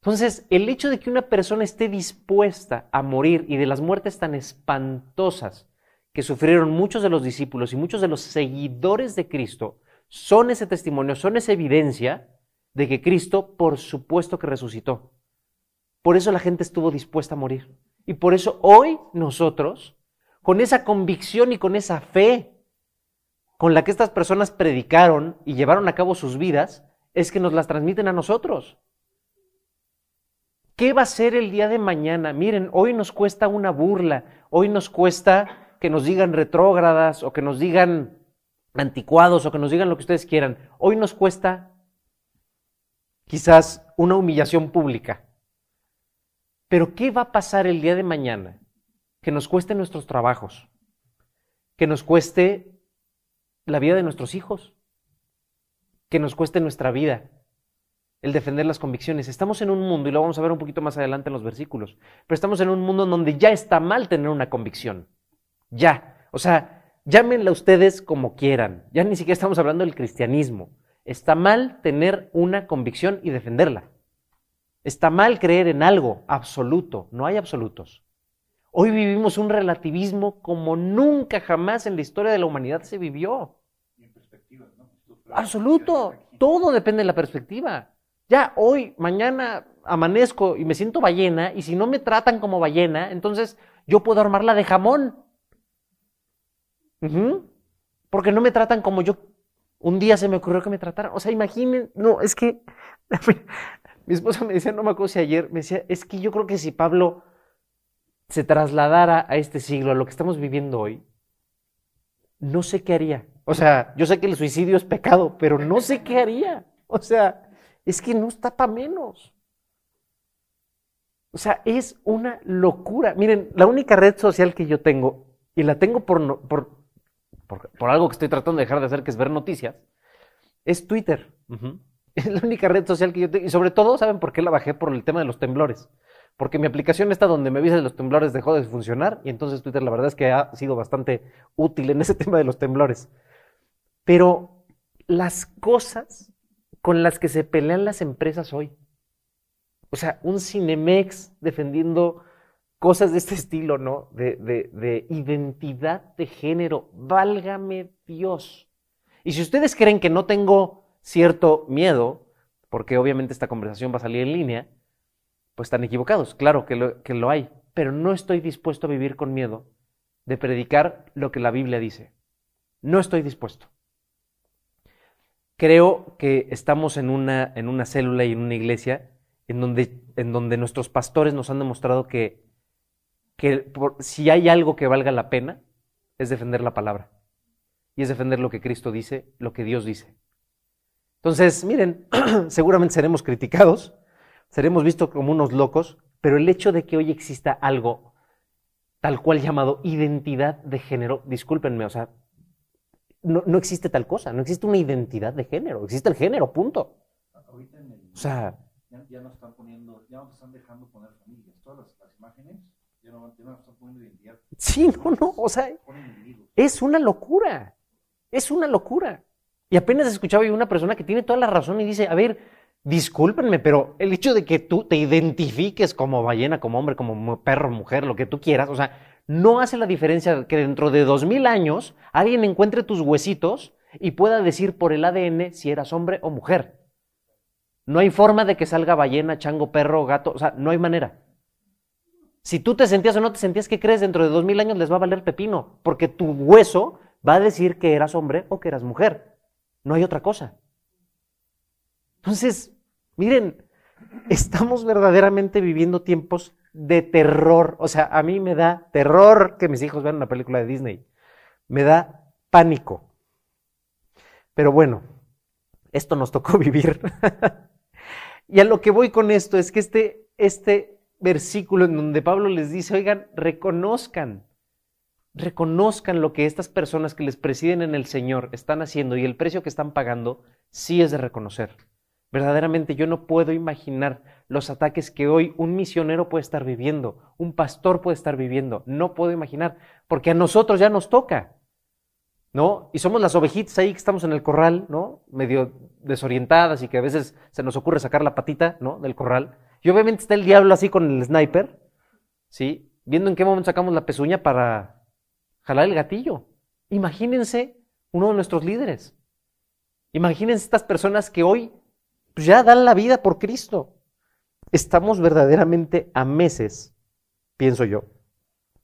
Entonces, el hecho de que una persona esté dispuesta a morir y de las muertes tan espantosas que sufrieron muchos de los discípulos y muchos de los seguidores de Cristo, son ese testimonio, son esa evidencia de que Cristo, por supuesto que resucitó. Por eso la gente estuvo dispuesta a morir. Y por eso hoy nosotros, con esa convicción y con esa fe con la que estas personas predicaron y llevaron a cabo sus vidas, es que nos las transmiten a nosotros. ¿Qué va a ser el día de mañana? Miren, hoy nos cuesta una burla, hoy nos cuesta que nos digan retrógradas o que nos digan anticuados o que nos digan lo que ustedes quieran. Hoy nos cuesta quizás una humillación pública. Pero ¿qué va a pasar el día de mañana? Que nos cueste nuestros trabajos, que nos cueste la vida de nuestros hijos, que nos cueste nuestra vida, el defender las convicciones. Estamos en un mundo, y lo vamos a ver un poquito más adelante en los versículos, pero estamos en un mundo en donde ya está mal tener una convicción. Ya. O sea, llámenla ustedes como quieran. Ya ni siquiera estamos hablando del cristianismo. Está mal tener una convicción y defenderla. Está mal creer en algo absoluto. No hay absolutos. Hoy vivimos un relativismo como nunca jamás en la historia de la humanidad se vivió. Y en perspectivas, ¿no? Esto Absoluto. Todo depende de la perspectiva. Ya hoy, mañana amanezco y me siento ballena y si no me tratan como ballena, entonces yo puedo armarla de jamón. Porque no me tratan como yo. Un día se me ocurrió que me trataran. O sea, imaginen, no, es que mi esposa me decía, no me acuerdo ayer, me decía, es que yo creo que si Pablo se trasladara a este siglo, a lo que estamos viviendo hoy, no sé qué haría. O sea, yo sé que el suicidio es pecado, pero no sé qué haría. O sea, es que no está para menos. O sea, es una locura. Miren, la única red social que yo tengo, y la tengo por, no- por, por, por algo que estoy tratando de dejar de hacer, que es ver noticias, es Twitter. Es la única red social que yo tengo. Y sobre todo, ¿saben por qué la bajé? Por el tema de los temblores. Porque mi aplicación esta donde me avisa de los temblores dejó de funcionar y entonces Twitter la verdad es que ha sido bastante útil en ese tema de los temblores. Pero las cosas con las que se pelean las empresas hoy. O sea, un Cinemex defendiendo cosas de este estilo, ¿no? De, de- de identidad de género. Válgame Dios. Y si ustedes creen que no tengo cierto miedo, porque obviamente esta conversación va a salir en línea, pues están equivocados. Claro que lo hay, pero no estoy dispuesto a vivir con miedo de predicar lo que la Biblia dice. No estoy dispuesto. Creo que estamos en una, en una célula y en una iglesia en donde, en donde nuestros pastores nos han demostrado que, que por- si hay algo que valga la pena, es defender la palabra. Y es defender lo que Cristo dice, lo que Dios dice. Entonces, miren, seguramente seremos criticados, seremos vistos como unos locos, pero el hecho de que hoy exista algo tal cual llamado identidad de género, discúlpenme, o sea, no, no existe tal cosa, no existe una identidad de género, existe el género, punto. Ahorita en el, O sea, ya, ya están poniendo, ya no están dejando poner familias. Todas las, las imágenes ya no, ya no están poniendo identidad, sí, no, no, o sea, es una locura, es una locura. Y apenas escuchaba yo una persona que tiene toda la razón y dice, a ver, discúlpenme, pero el hecho de que tú te identifiques como ballena, como hombre, como perro, mujer, lo que tú quieras, o sea, no hace la diferencia que dentro de dos mil años alguien encuentre tus huesitos y pueda decir por el ADN si eras hombre o mujer. No hay forma de que salga ballena, chango, perro, gato, o sea, no hay manera. Si tú te sentías o no te sentías, ¿qué crees? Dentro de dos mil años les va a valer pepino, porque tu hueso va a decir que eras hombre o que eras mujer. No hay otra cosa. Entonces, miren, estamos verdaderamente viviendo tiempos de terror. O sea, a mí me da terror que mis hijos vean una película de Disney. Me da pánico. Pero bueno, esto nos tocó vivir. y a lo que voy con esto es que este, este versículo en donde Pablo les dice, oigan, reconozcan, reconozcan lo que estas personas que les presiden en el Señor están haciendo y el precio que están pagando, sí es de reconocer. Verdaderamente yo no puedo imaginar los ataques que hoy un misionero puede estar viviendo, un pastor puede estar viviendo. No puedo imaginar, porque a nosotros ya nos toca, ¿no? Y somos las ovejitas ahí que estamos en el corral, ¿no? Medio desorientadas y que a veces se nos ocurre sacar la patita, ¿no? Del corral. Y obviamente está el diablo así con el sniper, ¿sí? Viendo en qué momento sacamos la pezuña para jalar el gatillo. Imagínense uno de nuestros líderes. Imagínense estas personas que hoy pues, ya dan la vida por Cristo. Estamos verdaderamente a meses, pienso yo,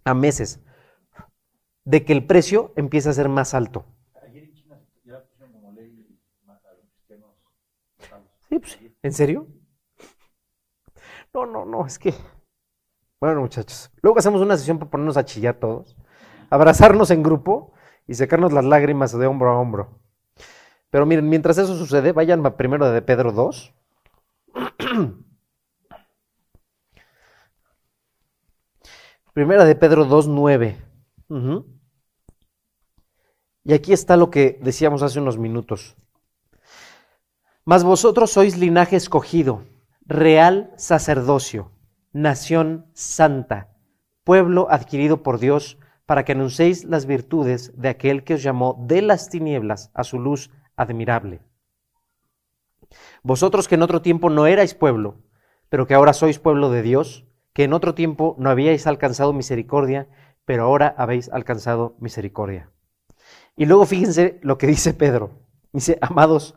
a meses de que el precio empiece a ser más alto. Ayer en China ya pusieron como ley matar a los cristianos. matarlos. Sí, pues, ¿En serio? No, no, no, es que... Bueno, muchachos, luego hacemos una sesión para ponernos a chillar todos, abrazarnos en grupo y sacarnos las lágrimas de hombro a hombro. Pero miren, mientras eso sucede, vayan primero de Pedro 2. Primera de Pedro 2, 9. Ujú. Y aquí está lo que decíamos hace unos minutos. Mas vosotros sois linaje escogido, real sacerdocio, nación santa, pueblo adquirido por Dios, para que anunciéis las virtudes de aquel que os llamó de las tinieblas a su luz admirable. Vosotros que en otro tiempo no erais pueblo, pero que ahora sois pueblo de Dios, que en otro tiempo no habíais alcanzado misericordia, pero ahora habéis alcanzado misericordia. Y luego fíjense lo que dice Pedro. Dice, amados,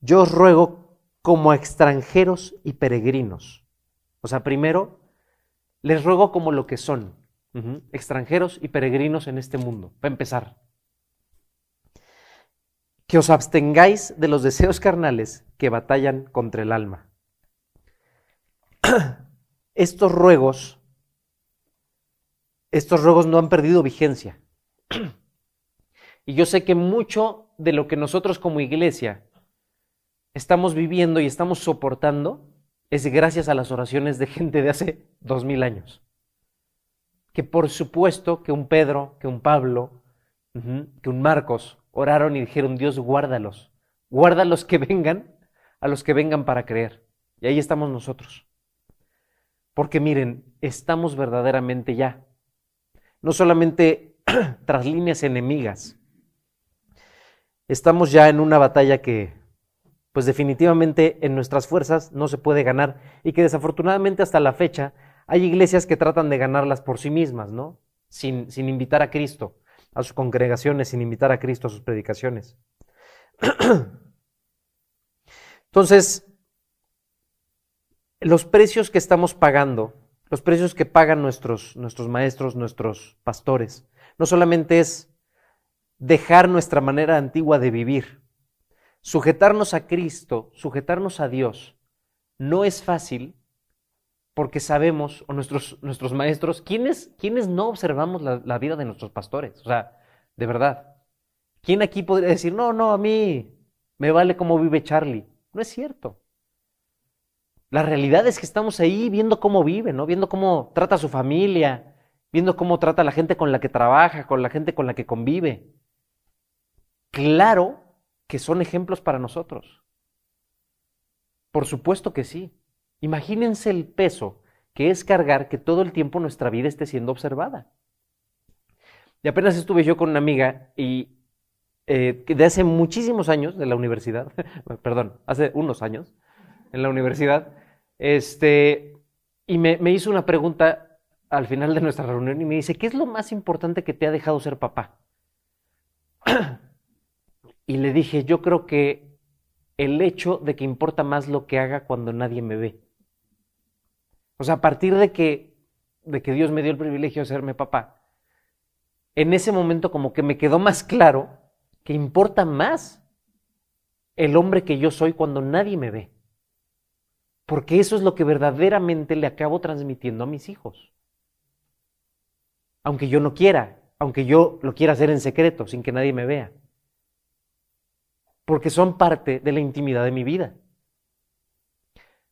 yo os ruego como a extranjeros y peregrinos. O sea, primero, les ruego como lo que son, extranjeros y peregrinos en este mundo, para empezar. Que os abstengáis de los deseos carnales que batallan contra el alma. Estos ruegos, estos ruegos no han perdido vigencia. Y yo sé que mucho de lo que nosotros como iglesia estamos viviendo y estamos soportando es gracias a las oraciones de gente de hace dos mil años. Que por supuesto que un Pedro, que un Pablo, que un Marcos oraron y dijeron, Dios, guárdalos, guárdalos que vengan, a los que vengan para creer. Y ahí estamos nosotros. Porque miren, estamos verdaderamente ya, no solamente tras líneas enemigas, estamos ya en una batalla que, pues definitivamente en nuestras fuerzas no se puede ganar y que desafortunadamente hasta la fecha hay iglesias que tratan de ganarlas por sí mismas, ¿no? Sin, sin invitar a Cristo a sus congregaciones, sin invitar a Cristo a sus predicaciones. Entonces, los precios que estamos pagando, los precios que pagan nuestros, nuestros maestros, nuestros pastores, no solamente es dejar nuestra manera antigua de vivir, sujetarnos a Cristo, sujetarnos a Dios, no es fácil porque sabemos, o nuestros, nuestros maestros, ¿quiénes, quiénes no observamos la, la vida de nuestros pastores? O sea, de verdad. ¿Quién aquí podría decir, no, no, a mí me vale cómo vive Charlie? No es cierto. La realidad es que estamos ahí viendo cómo vive, ¿no? Viendo cómo trata a su familia, viendo cómo trata a la gente con la que trabaja, con la gente con la que convive. Claro que son ejemplos para nosotros. Por supuesto que sí. Imagínense el peso que es cargar que todo el tiempo nuestra vida esté siendo observada. Y apenas estuve yo con una amiga y eh, de hace muchísimos años de la universidad, perdón, hace unos años en la universidad, este, y me, me hizo una pregunta al final de nuestra reunión y me dice, ¿qué es lo más importante que te ha dejado ser papá? Y le dije, yo creo que el hecho de que importa más lo que haga cuando nadie me ve. O sea, a partir de que, de que Dios me dio el privilegio de serme papá, en ese momento como que me quedó más claro que importa más el hombre que yo soy cuando nadie me ve. Porque eso es lo que verdaderamente le acabo transmitiendo a mis hijos. Aunque yo no quiera, aunque yo lo quiera hacer en secreto, sin que nadie me vea. Porque son parte de la intimidad de mi vida.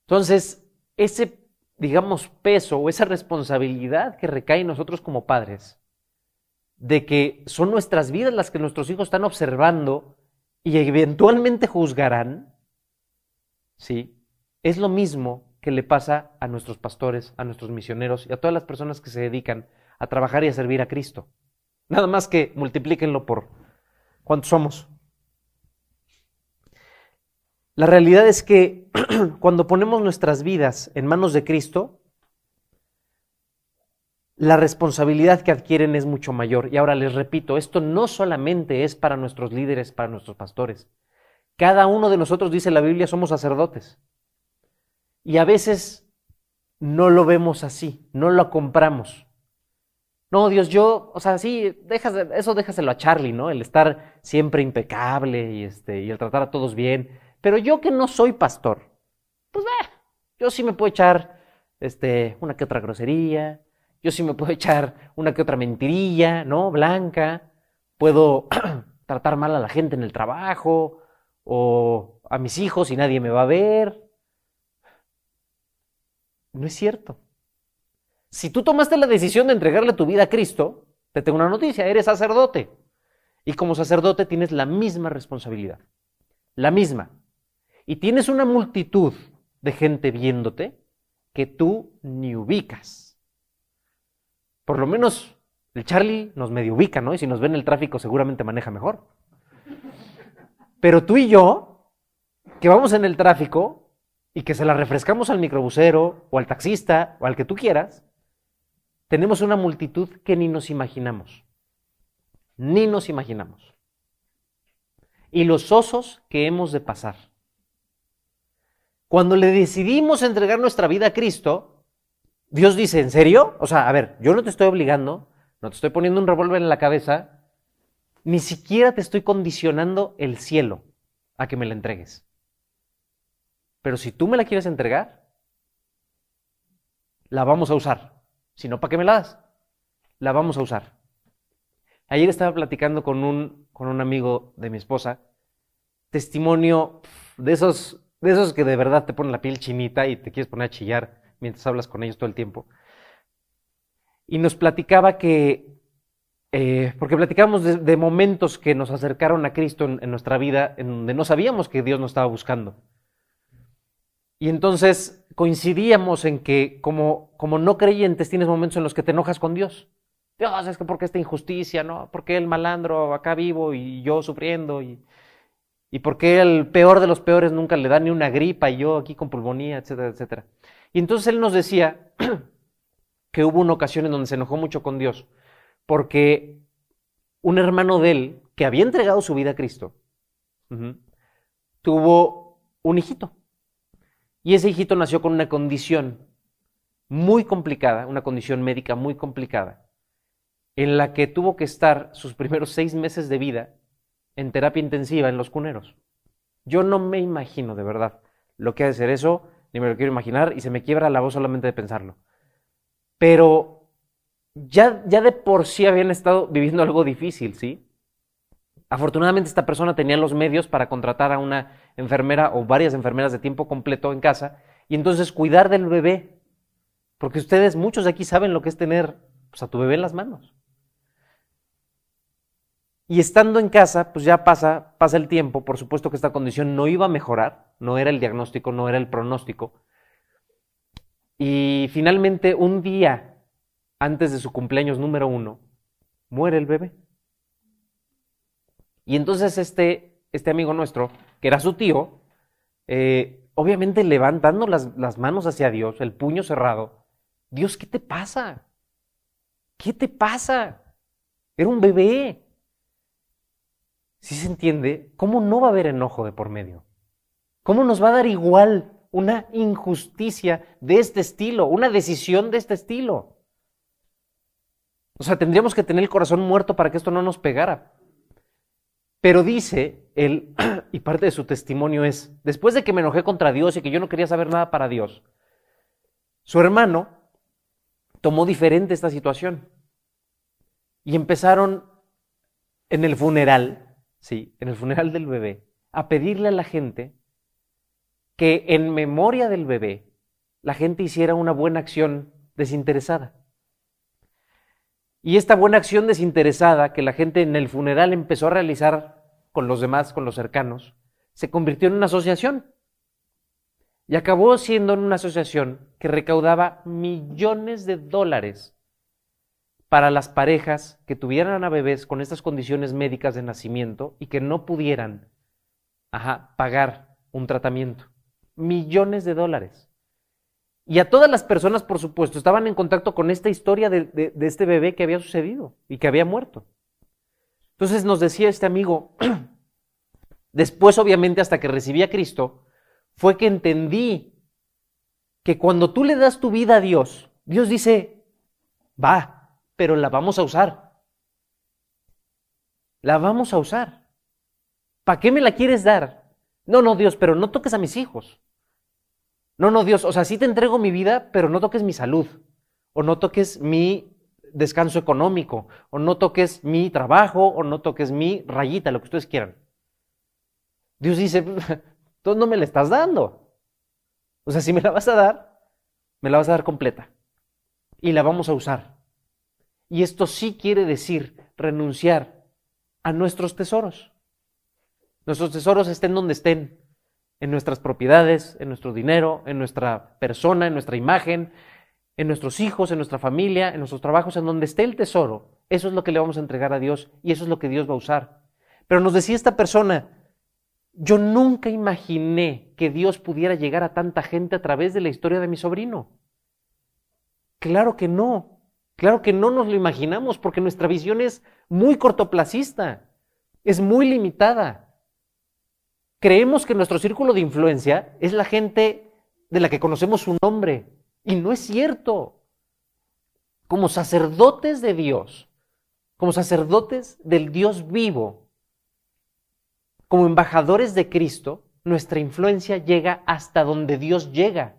Entonces, ese, digamos, peso o esa responsabilidad que recae en nosotros como padres, de que son nuestras vidas las que nuestros hijos están observando y eventualmente juzgarán, ¿sí? Es lo mismo que le pasa a nuestros pastores, a nuestros misioneros y a todas las personas que se dedican a trabajar y a servir a Cristo. Nada más que multiplíquenlo por cuántos somos. La realidad es que cuando ponemos nuestras vidas en manos de Cristo, la responsabilidad que adquieren es mucho mayor. Y ahora les repito, esto no solamente es para nuestros líderes, para nuestros pastores. Cada uno de nosotros, dice la Biblia, somos sacerdotes. Y a veces no lo vemos así, no lo compramos. No, Dios, yo, o sea, sí, dejas, eso déjaselo a Charlie, ¿no? El estar siempre impecable y, este, y el tratar a todos bien. Pero yo que no soy pastor, pues ve, yo sí me puedo echar este, una que otra grosería, yo sí me puedo echar una que otra mentirilla, ¿no? Blanca, puedo tratar mal a la gente en el trabajo o a mis hijos y nadie me va a ver. No es cierto. Si tú tomaste la decisión de entregarle tu vida a Cristo, te tengo una noticia, eres sacerdote. Y como sacerdote tienes la misma responsabilidad. La misma. Y tienes una multitud de gente viéndote que tú ni ubicas. Por lo menos el Charlie nos medio ubica, ¿no? Y si nos ve en el tráfico seguramente maneja mejor. Pero tú y yo, que vamos en el tráfico y que se la refrescamos al microbusero o al taxista o al que tú quieras, tenemos una multitud que ni nos imaginamos. Ni nos imaginamos. y los osos que hemos de pasar. Cuando le decidimos entregar nuestra vida a Cristo, Dios dice, ¿en serio? O sea, a ver, yo no te estoy obligando, no te estoy poniendo un revólver en la cabeza, ni siquiera te estoy condicionando el cielo a que me la entregues. Pero si tú me la quieres entregar, la vamos a usar. Si no, ¿para qué me la das? La vamos a usar. Ayer estaba platicando con un, con un amigo de mi esposa, testimonio de esos, de esos que de verdad te ponen la piel chinita y te quieres poner a chillar mientras hablas con ellos todo el tiempo. Y nos platicaba que, eh, porque platicábamos de, momentos que nos acercaron a Cristo en, nuestra vida, en donde no sabíamos que Dios nos estaba buscando. Y entonces coincidíamos en que como, como no creyentes tienes momentos en los que te enojas con Dios. Dios, es que porque esta injusticia, ¿no? ¿Por qué el malandro acá vivo y yo sufriendo? Y, y por qué el peor de los peores nunca le da ni una gripa y yo aquí con pulmonía, etcétera, etcétera. Y entonces él nos decía que hubo una ocasión en donde se enojó mucho con Dios porque un hermano de él que había entregado su vida a Cristo tuvo un hijito. Y ese hijito nació con una condición muy complicada, una condición médica muy complicada, en la que tuvo que estar sus primeros seis meses de vida en terapia intensiva en los cuneros. Yo no me imagino de verdad lo que ha de ser eso, ni me lo quiero imaginar, y se me quiebra la voz solamente de pensarlo. Pero ya, ya de por sí habían estado viviendo algo difícil, ¿sí? Afortunadamente esta persona tenía los medios para contratar a una enfermera o varias enfermeras de tiempo completo en casa y entonces cuidar del bebé. Porque ustedes, muchos de aquí saben lo que es tener pues, a tu bebé en las manos. Y estando en casa, pues ya pasa, pasa el tiempo, por supuesto que esta condición no iba a mejorar, no era el diagnóstico, no era el pronóstico. Y finalmente, un día antes de su cumpleaños número uno, muere el bebé. Y entonces este, este amigo nuestro, que era su tío, eh, obviamente levantando las, las manos hacia Dios, el puño cerrado, Dios, ¿qué te pasa? ¿Qué te pasa? Era un bebé. Si se entiende, ¿cómo no va a haber enojo de por medio? ¿Cómo nos va a dar igual una injusticia de este estilo, una decisión de este estilo? O sea, tendríamos que tener el corazón muerto para que esto no nos pegara. Pero dice él, y parte de su testimonio es, después de que me enojé contra Dios y que yo no quería saber nada para Dios, su hermano tomó diferente esta situación. Y empezaron en el funeral, sí, en el funeral del bebé, a pedirle a la gente que en memoria del bebé la gente hiciera una buena acción desinteresada. Y esta buena acción desinteresada que la gente en el funeral empezó a realizar con los demás, con los cercanos, se convirtió en una asociación. Y acabó siendo una asociación que recaudaba millones de dólares para las parejas que tuvieran a bebés con estas condiciones médicas de nacimiento y que no pudieran pagar un tratamiento. Millones de dólares. Y a todas las personas, por supuesto, estaban en contacto con esta historia de, de, de, este bebé que había sucedido y que había muerto. Entonces nos decía este amigo, después obviamente hasta que recibí a Cristo, fue que entendí que cuando tú le das tu vida a Dios, Dios dice, va, pero la vamos a usar. La vamos a usar. ¿Para qué me la quieres dar? No, no, Dios, pero no toques a mis hijos. No, no, Dios, o sea, sí te entrego mi vida, pero no toques mi salud, o no toques mi descanso económico, o no toques mi trabajo, o no toques mi rayita, lo que ustedes quieran. Dios dice, tú no me la estás dando. O sea, si me la vas a dar, me la vas a dar completa. Y la vamos a usar. Y esto sí quiere decir renunciar a nuestros tesoros. Nuestros tesoros estén donde estén, en nuestras propiedades, en nuestro dinero, en nuestra persona, en nuestra imagen, en nuestros hijos, en nuestra familia, en nuestros trabajos, en donde esté el tesoro. Eso es lo que le vamos a entregar a Dios y eso es lo que Dios va a usar. Pero nos decía esta persona, yo nunca imaginé que Dios pudiera llegar a tanta gente a través de la historia de mi sobrino. Claro que no, claro que no nos lo imaginamos porque nuestra visión es muy cortoplacista, es muy limitada. creemos que nuestro círculo de influencia es la gente de la que conocemos su nombre. Y no es cierto. Como sacerdotes de Dios, como sacerdotes del Dios vivo, como embajadores de Cristo, nuestra influencia llega hasta donde Dios llega.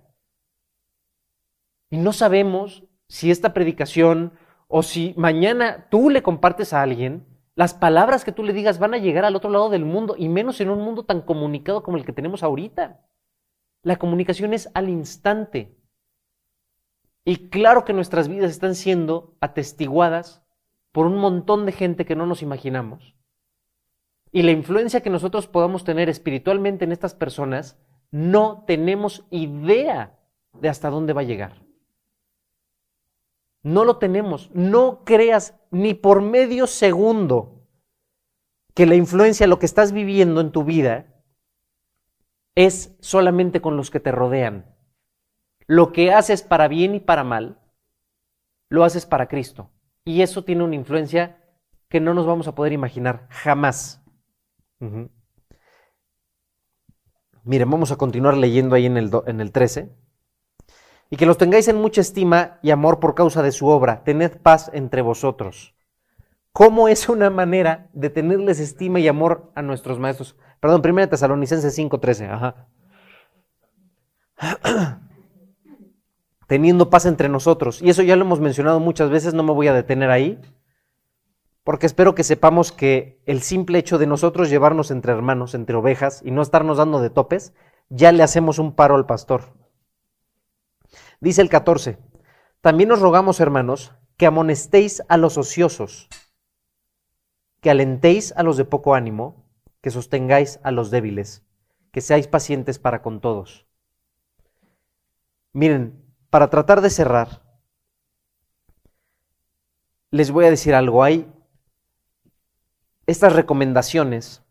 Y no sabemos si esta predicación o si mañana tú le compartes a alguien, las palabras que tú le digas van a llegar al otro lado del mundo y menos en un mundo tan comunicado como el que tenemos ahorita. La comunicación es al instante. Y claro que nuestras vidas están siendo atestiguadas por un montón de gente que no nos imaginamos. Y la influencia que nosotros podamos tener espiritualmente en estas personas, no tenemos idea de hasta dónde va a llegar. No lo tenemos. No creas ni por medio segundo que la influencia, lo que estás viviendo en tu vida, es solamente con los que te rodean. Lo que haces para bien y para mal, lo haces para Cristo. Y eso tiene una influencia que no nos vamos a poder imaginar jamás. Miren, vamos a continuar leyendo ahí en el, en el 13. Y que los tengáis en mucha estima y amor por causa de su obra. Tened paz entre vosotros. ¿Cómo es una manera de tenerles estima y amor a nuestros maestros? Perdón, 1 Tesalonicenses 5:13. Ajá. Teniendo paz entre nosotros. Y eso ya lo hemos mencionado muchas veces, no me voy a detener ahí porque espero que sepamos que el simple hecho de nosotros llevarnos entre hermanos, entre ovejas, y no estarnos dando de topes, ya le hacemos un paro al pastor. Dice el 14, también os rogamos, hermanos, que amonestéis a los ociosos, que alentéis a los de poco ánimo, que sostengáis a los débiles, que seáis pacientes para con todos. Miren, para tratar de cerrar, les voy a decir algo. Hay estas recomendaciones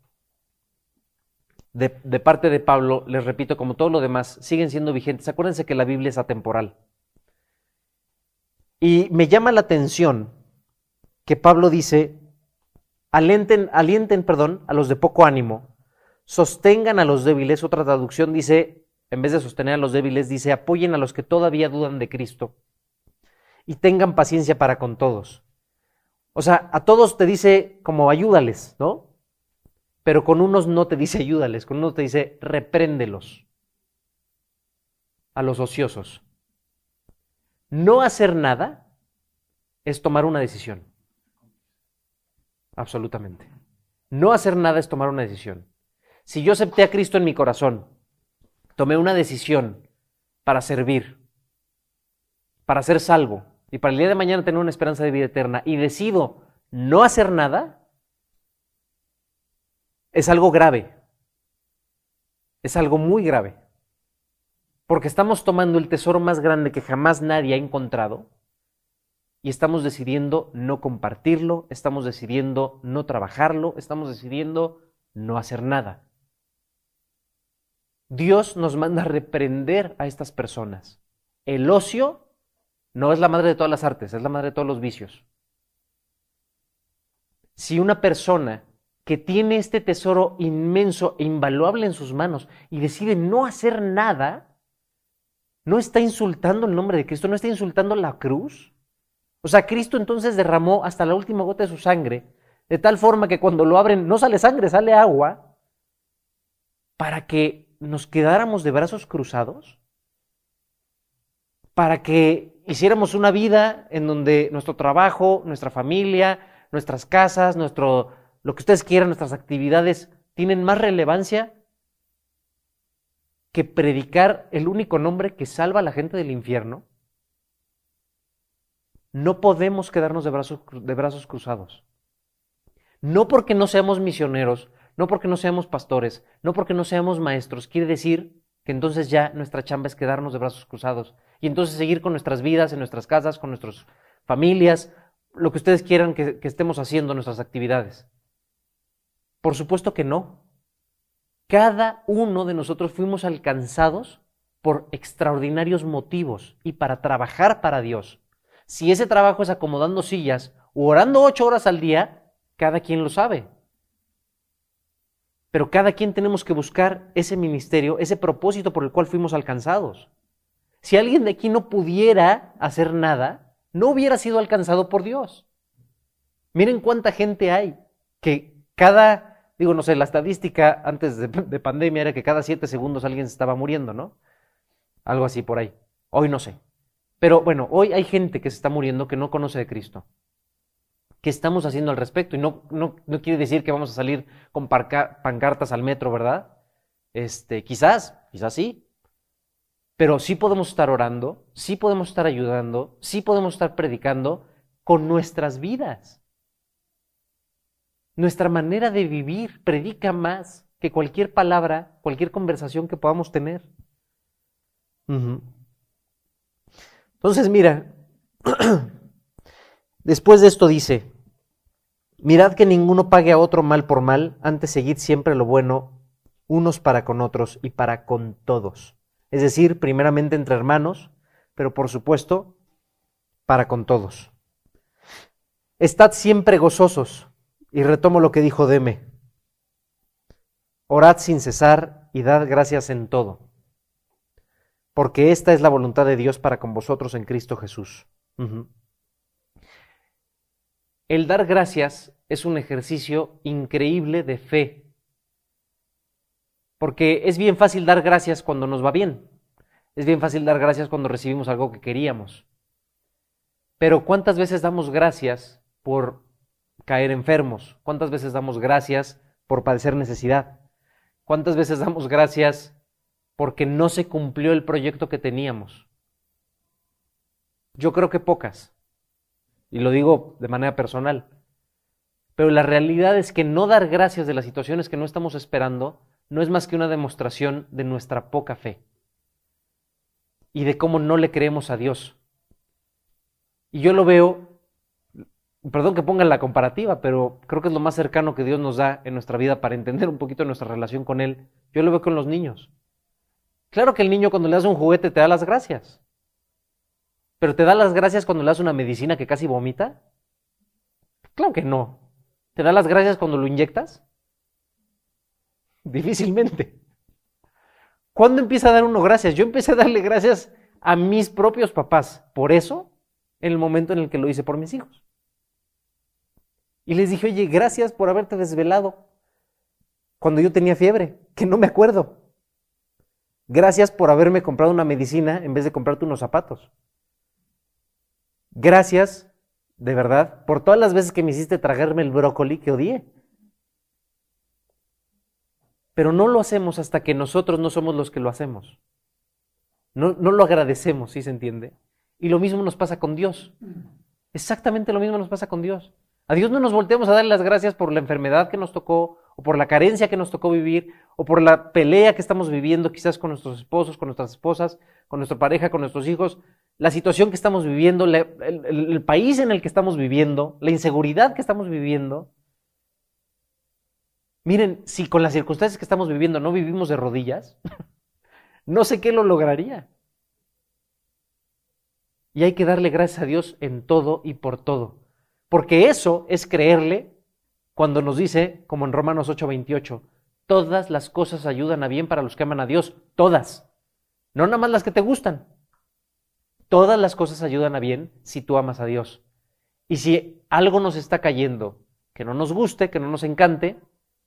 de, parte de Pablo, les repito, como todo lo demás, siguen siendo vigentes. Acuérdense que la Biblia es atemporal. Y me llama la atención que Pablo dice, alienten, alienten perdón, a los de poco ánimo, sostengan a los débiles. Otra traducción dice, en vez de sostener a los débiles, dice, apoyen a los que todavía dudan de Cristo y tengan paciencia para con todos. O sea, a todos te dice como ayúdales, ¿no? Pero con unos no te dice ayúdales, con unos te dice repréndelos a los ociosos. No hacer nada es tomar una decisión. Absolutamente. No hacer nada es tomar una decisión. Si yo acepté a Cristo en mi corazón, tomé una decisión para servir, para ser salvo, y para el día de mañana tener una esperanza de vida eterna y decido no hacer nada, es algo grave. Es algo muy grave. Porque estamos tomando el tesoro más grande que jamás nadie ha encontrado y estamos decidiendo no compartirlo, estamos decidiendo no trabajarlo, estamos decidiendo no hacer nada. Dios nos manda a reprender a estas personas. El ocio no es la madre de todas las artes, es la madre de todos los vicios. Si una persona que tiene este tesoro inmenso e invaluable en sus manos y decide no hacer nada, no está insultando el nombre de Cristo, no está insultando la cruz. O sea, Cristo entonces derramó hasta la última gota de su sangre, de tal forma que cuando lo abren no sale sangre, sale agua, para que nos quedáramos de brazos cruzados, para que hiciéramos una vida en donde nuestro trabajo, nuestra familia, nuestras casas, nuestro, lo que ustedes quieran, nuestras actividades, tienen más relevancia que predicar el único nombre que salva a la gente del infierno, no podemos quedarnos de brazos, de brazos cruzados. No porque no seamos misioneros, no porque no seamos pastores, no porque no seamos maestros, quiere decir que entonces ya nuestra chamba es quedarnos de brazos cruzados y entonces seguir con nuestras vidas, en nuestras casas, con nuestras familias, lo que ustedes quieran que, que estemos haciendo, nuestras actividades. Por supuesto que no. Cada uno de nosotros fuimos alcanzados por extraordinarios motivos y para trabajar para Dios. Si ese trabajo es acomodando sillas o orando ocho horas al día, cada quien lo sabe. Pero cada quien tenemos que buscar ese ministerio, ese propósito por el cual fuimos alcanzados. Si alguien de aquí no pudiera hacer nada, no hubiera sido alcanzado por Dios. Miren cuánta gente hay que cada, digo, no sé, la estadística antes de, de pandemia era que cada siete segundos alguien se estaba muriendo, ¿no? Algo así por ahí. Hoy no sé. Pero bueno, hoy hay gente que se está muriendo que no conoce de Cristo. ¿Qué estamos haciendo al respecto? Y no, no, no quiere decir que vamos a salir con pancartas al metro, ¿verdad? Este, quizás, quizás sí. Pero sí podemos estar orando, sí podemos estar ayudando, sí podemos estar predicando con nuestras vidas. Nuestra manera de vivir predica más que cualquier palabra, cualquier conversación que podamos tener. Entonces, mira, después de esto dice, mirad que ninguno pague a otro mal por mal, antes seguid siempre lo bueno unos para con otros y para con todos. Es decir, primeramente entre hermanos, pero por supuesto, para con todos. Estad siempre gozosos, y retomo lo que dijo Deme. Orad sin cesar y dad gracias en todo porque esta es la voluntad de Dios para con vosotros en Cristo Jesús. El dar gracias es un ejercicio increíble de fe, porque es bien fácil dar gracias cuando nos va bien, es bien fácil dar gracias cuando recibimos algo que queríamos, pero ¿cuántas veces damos gracias por caer enfermos? ¿Cuántas veces damos gracias por padecer necesidad? ¿Cuántas veces damos gracias porque no se cumplió el proyecto que teníamos? Yo creo que pocas. Y lo digo de manera personal. Pero la realidad es que no dar gracias de las situaciones que no estamos esperando no es más que una demostración de nuestra poca fe y de cómo no le creemos a Dios. Y yo lo veo, perdón que ponga la comparativa, pero creo que es lo más cercano que Dios nos da en nuestra vida para entender un poquito nuestra relación con Él. Yo lo veo con los niños. Claro que el niño cuando le das un juguete te da las gracias. Pero te da las gracias cuando le das una medicina que casi vomita. Claro que no. ¿Te da las gracias cuando lo inyectas? Difícilmente. ¿Cuándo empieza a dar uno gracias? Yo empecé a darle gracias a mis propios papás. Por eso, en el momento en el que lo hice por mis hijos. Y les dije, oye, gracias por haberte desvelado cuando yo tenía fiebre, que no me acuerdo. Gracias por haberme comprado una medicina en vez de comprarte unos zapatos. Gracias, de verdad, por todas las veces que me hiciste tragarme el brócoli que odié. Pero no lo hacemos hasta que nosotros no somos los que lo hacemos. No, no lo agradecemos, ¿sí se entiende? Y lo mismo nos pasa con Dios. Exactamente lo mismo nos pasa con Dios. A Dios no nos volteamos a dar las gracias por la enfermedad que nos tocó, o por la carencia que nos tocó vivir, o por la pelea que estamos viviendo quizás con nuestros esposos, con nuestras esposas, con nuestra pareja, con nuestros hijos, la situación que estamos viviendo, el- el país en el que estamos viviendo, la inseguridad que estamos viviendo. Miren, si con las circunstancias que estamos viviendo no vivimos de rodillas, no sé qué lo lograría. Y hay que darle gracias a Dios en todo y por todo. Porque eso es creerle cuando nos dice, como en Romanos 8:28, todas las cosas ayudan a bien para los que aman a Dios, todas. No nada más las que te gustan. Todas las cosas ayudan a bien si tú amas a Dios. Y si algo nos está cayendo que no nos guste, que no nos encante,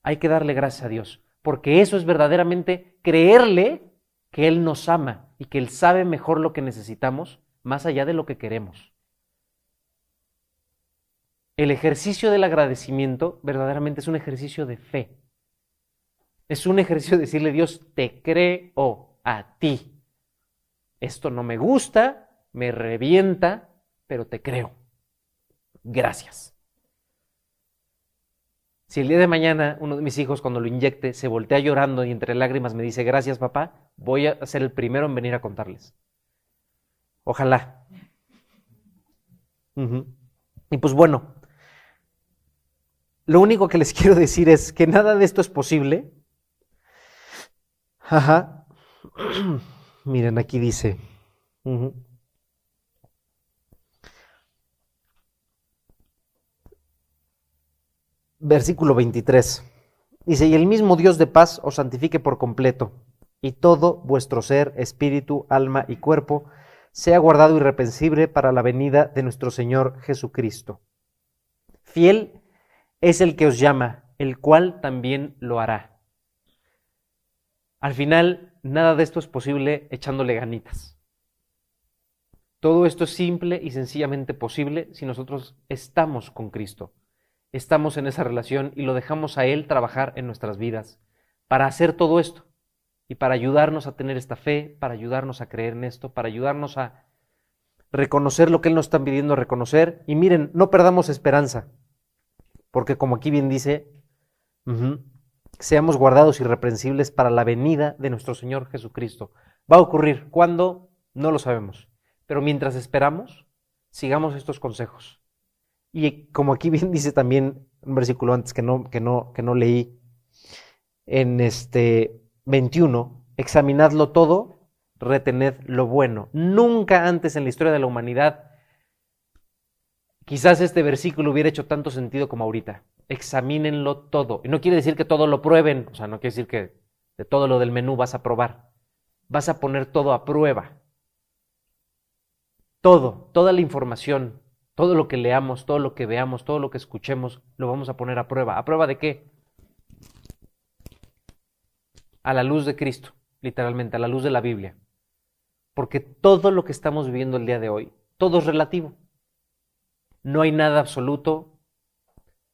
hay que darle gracias a Dios. Porque eso es verdaderamente creerle que Él nos ama y que Él sabe mejor lo que necesitamos más allá de lo que queremos. El ejercicio del agradecimiento verdaderamente es un ejercicio de fe. Es un ejercicio de decirle Dios, te creo a ti. Esto no me gusta, me revienta, pero te creo. Gracias. Si el día de mañana uno de mis hijos cuando lo inyecte se voltea llorando y entre lágrimas me dice, gracias papá, voy a ser el primero en venir a contarles. Ojalá. Y pues bueno, lo único que les quiero decir es que nada de esto es posible. Ajá. Miren, aquí dice. Versículo 23. Dice, y el mismo Dios de paz os santifique por completo, y todo vuestro ser, espíritu, alma y cuerpo, sea guardado irreprensible para la venida de nuestro Señor Jesucristo. Fiel es el que os llama, el cual también lo hará. Al final, nada de esto es posible echándole ganitas. Todo esto es simple y sencillamente posible si nosotros estamos con Cristo, estamos en esa relación y lo dejamos a Él trabajar en nuestras vidas para hacer todo esto y para ayudarnos a tener esta fe, para ayudarnos a creer en esto, para ayudarnos a reconocer lo que Él nos está pidiendo reconocer. Y miren, no perdamos esperanza, porque como aquí bien dice, seamos guardados irreprensibles para la venida de nuestro Señor Jesucristo. Va a ocurrir. ¿Cuándo? No lo sabemos. Pero mientras esperamos, sigamos estos consejos. Y como aquí bien dice también un versículo antes que no, que no, que no leí, en este 21, examinadlo todo, retened lo bueno. Nunca antes en la historia de la humanidad, quizás este versículo hubiera hecho tanto sentido como ahorita. Examínenlo todo. Y no quiere decir que todo lo prueben, o sea, no quiere decir que de todo lo del menú vas a probar. Vas a poner todo a prueba. Todo, toda la información, todo lo que leamos, todo lo que veamos, todo lo que escuchemos, lo vamos a poner a prueba. ¿A prueba de qué? A la luz de Cristo, literalmente, a la luz de la Biblia. Porque todo lo que estamos viviendo el día de hoy, todo es relativo. No hay nada absoluto,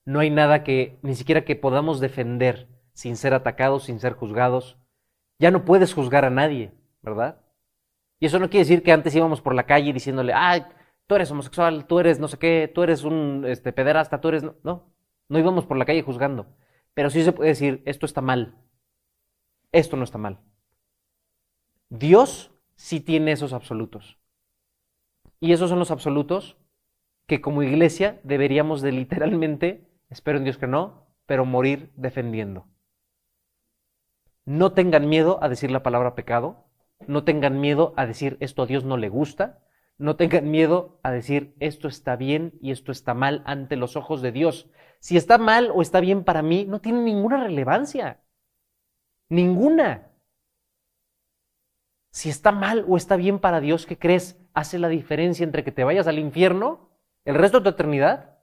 no hay nada que ni siquiera que podamos defender sin ser atacados, sin ser juzgados. Ya no puedes juzgar a nadie, ¿verdad? Y eso no quiere decir que antes íbamos por la calle diciéndole, ay, tú eres homosexual, tú eres no sé qué, tú eres un este, pederasta, tú eres... No, no, no íbamos por la calle juzgando. Pero sí se puede decir, esto está mal. Esto no está mal. Dios sí tiene esos absolutos. Y esos son los absolutos que como iglesia deberíamos de literalmente, espero en Dios que no, pero morir defendiendo. No tengan miedo a decir la palabra pecado, no tengan miedo a decir esto a Dios no le gusta. No tengan miedo a decir esto está bien y esto está mal ante los ojos de Dios. Si está mal o está bien para mí, no tiene ninguna relevancia. Ninguna. Si está mal o está bien para Dios, ¿qué crees? Hace la diferencia entre que te vayas al infierno el resto de tu eternidad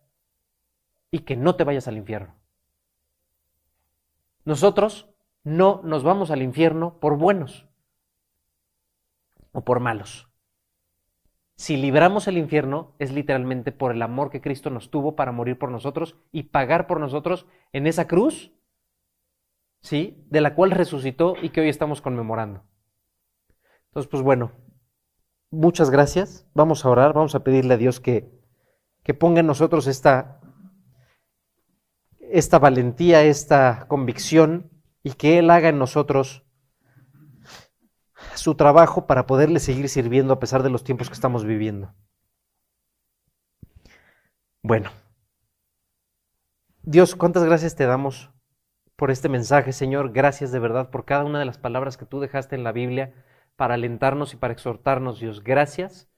y que no te vayas al infierno. Nosotros no nos vamos al infierno por buenos o por malos. Si libramos el infierno es literalmente por el amor que Cristo nos tuvo para morir por nosotros y pagar por nosotros en esa cruz, ¿sí? De la cual resucitó y que hoy estamos conmemorando. Entonces, pues bueno, muchas gracias. Vamos a orar, vamos a pedirle a Dios que, que ponga en nosotros esta, esta valentía, esta convicción y que Él haga en nosotros su trabajo para poderle seguir sirviendo a pesar de los tiempos que estamos viviendo. Bueno, Dios, cuántas gracias te damos por este mensaje, Señor. Gracias de verdad por cada una de las palabras que tú dejaste en la Biblia para alentarnos y para exhortarnos, Dios. Gracias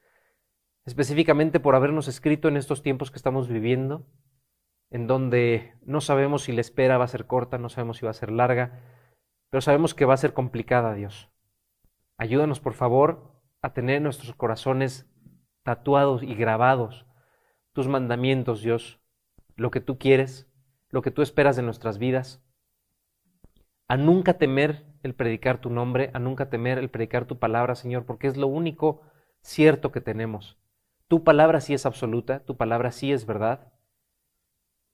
específicamente por habernos escrito en estos tiempos que estamos viviendo, en donde no sabemos si la espera va a ser corta, no sabemos si va a ser larga, pero sabemos que va a ser complicada, Dios. Ayúdanos, por favor, a tener nuestros corazones tatuados y grabados tus mandamientos, Dios, lo que tú quieres, lo que tú esperas de nuestras vidas, a nunca temer el predicar tu nombre, a nunca temer el predicar tu palabra, Señor, porque es lo único cierto que tenemos. Tu palabra sí es absoluta, tu palabra sí es verdad.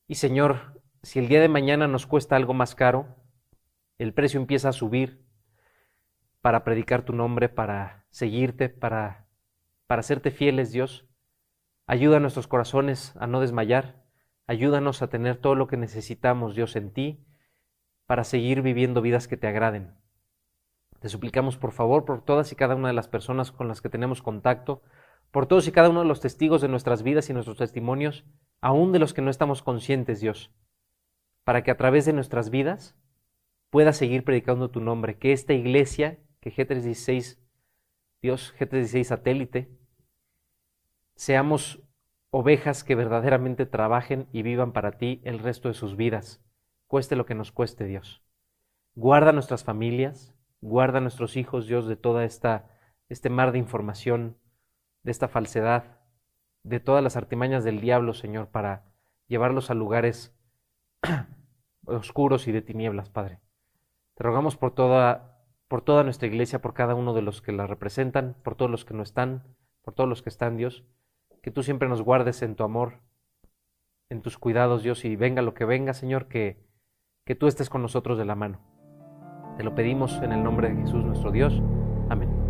Y Señor, si el día de mañana nos cuesta algo más caro, el precio empieza a subir, para predicar tu nombre, para seguirte, para, para hacerte fieles, Dios. Ayuda a nuestros corazones a no desmayar. Ayúdanos a tener todo lo que necesitamos, Dios, en ti, para seguir viviendo vidas que te agraden. Te suplicamos, por favor, por todas y cada una de las personas con las que tenemos contacto, por todos y cada uno de los testigos de nuestras vidas y nuestros testimonios, aún de los que no estamos conscientes, Dios, para que a través de nuestras vidas pueda seguir predicando tu nombre, que esta iglesia que G316, Dios, G316 satélite, seamos ovejas que verdaderamente trabajen y vivan para ti el resto de sus vidas, cueste lo que nos cueste, Dios. Guarda nuestras familias, guarda nuestros hijos, Dios, de toda esta este mar de información, de esta falsedad, de todas las artimañas del diablo, Señor, para llevarlos a lugares oscuros y de tinieblas, Padre. Te rogamos por toda, por toda nuestra iglesia, por cada uno de los que la representan, por todos los que no están, por todos los que están, Dios, que tú siempre nos guardes en tu amor, en tus cuidados, Dios, y venga lo que venga, Señor, que, que tú estés con nosotros de la mano. Te lo pedimos en el nombre de Jesús nuestro Dios. Amén.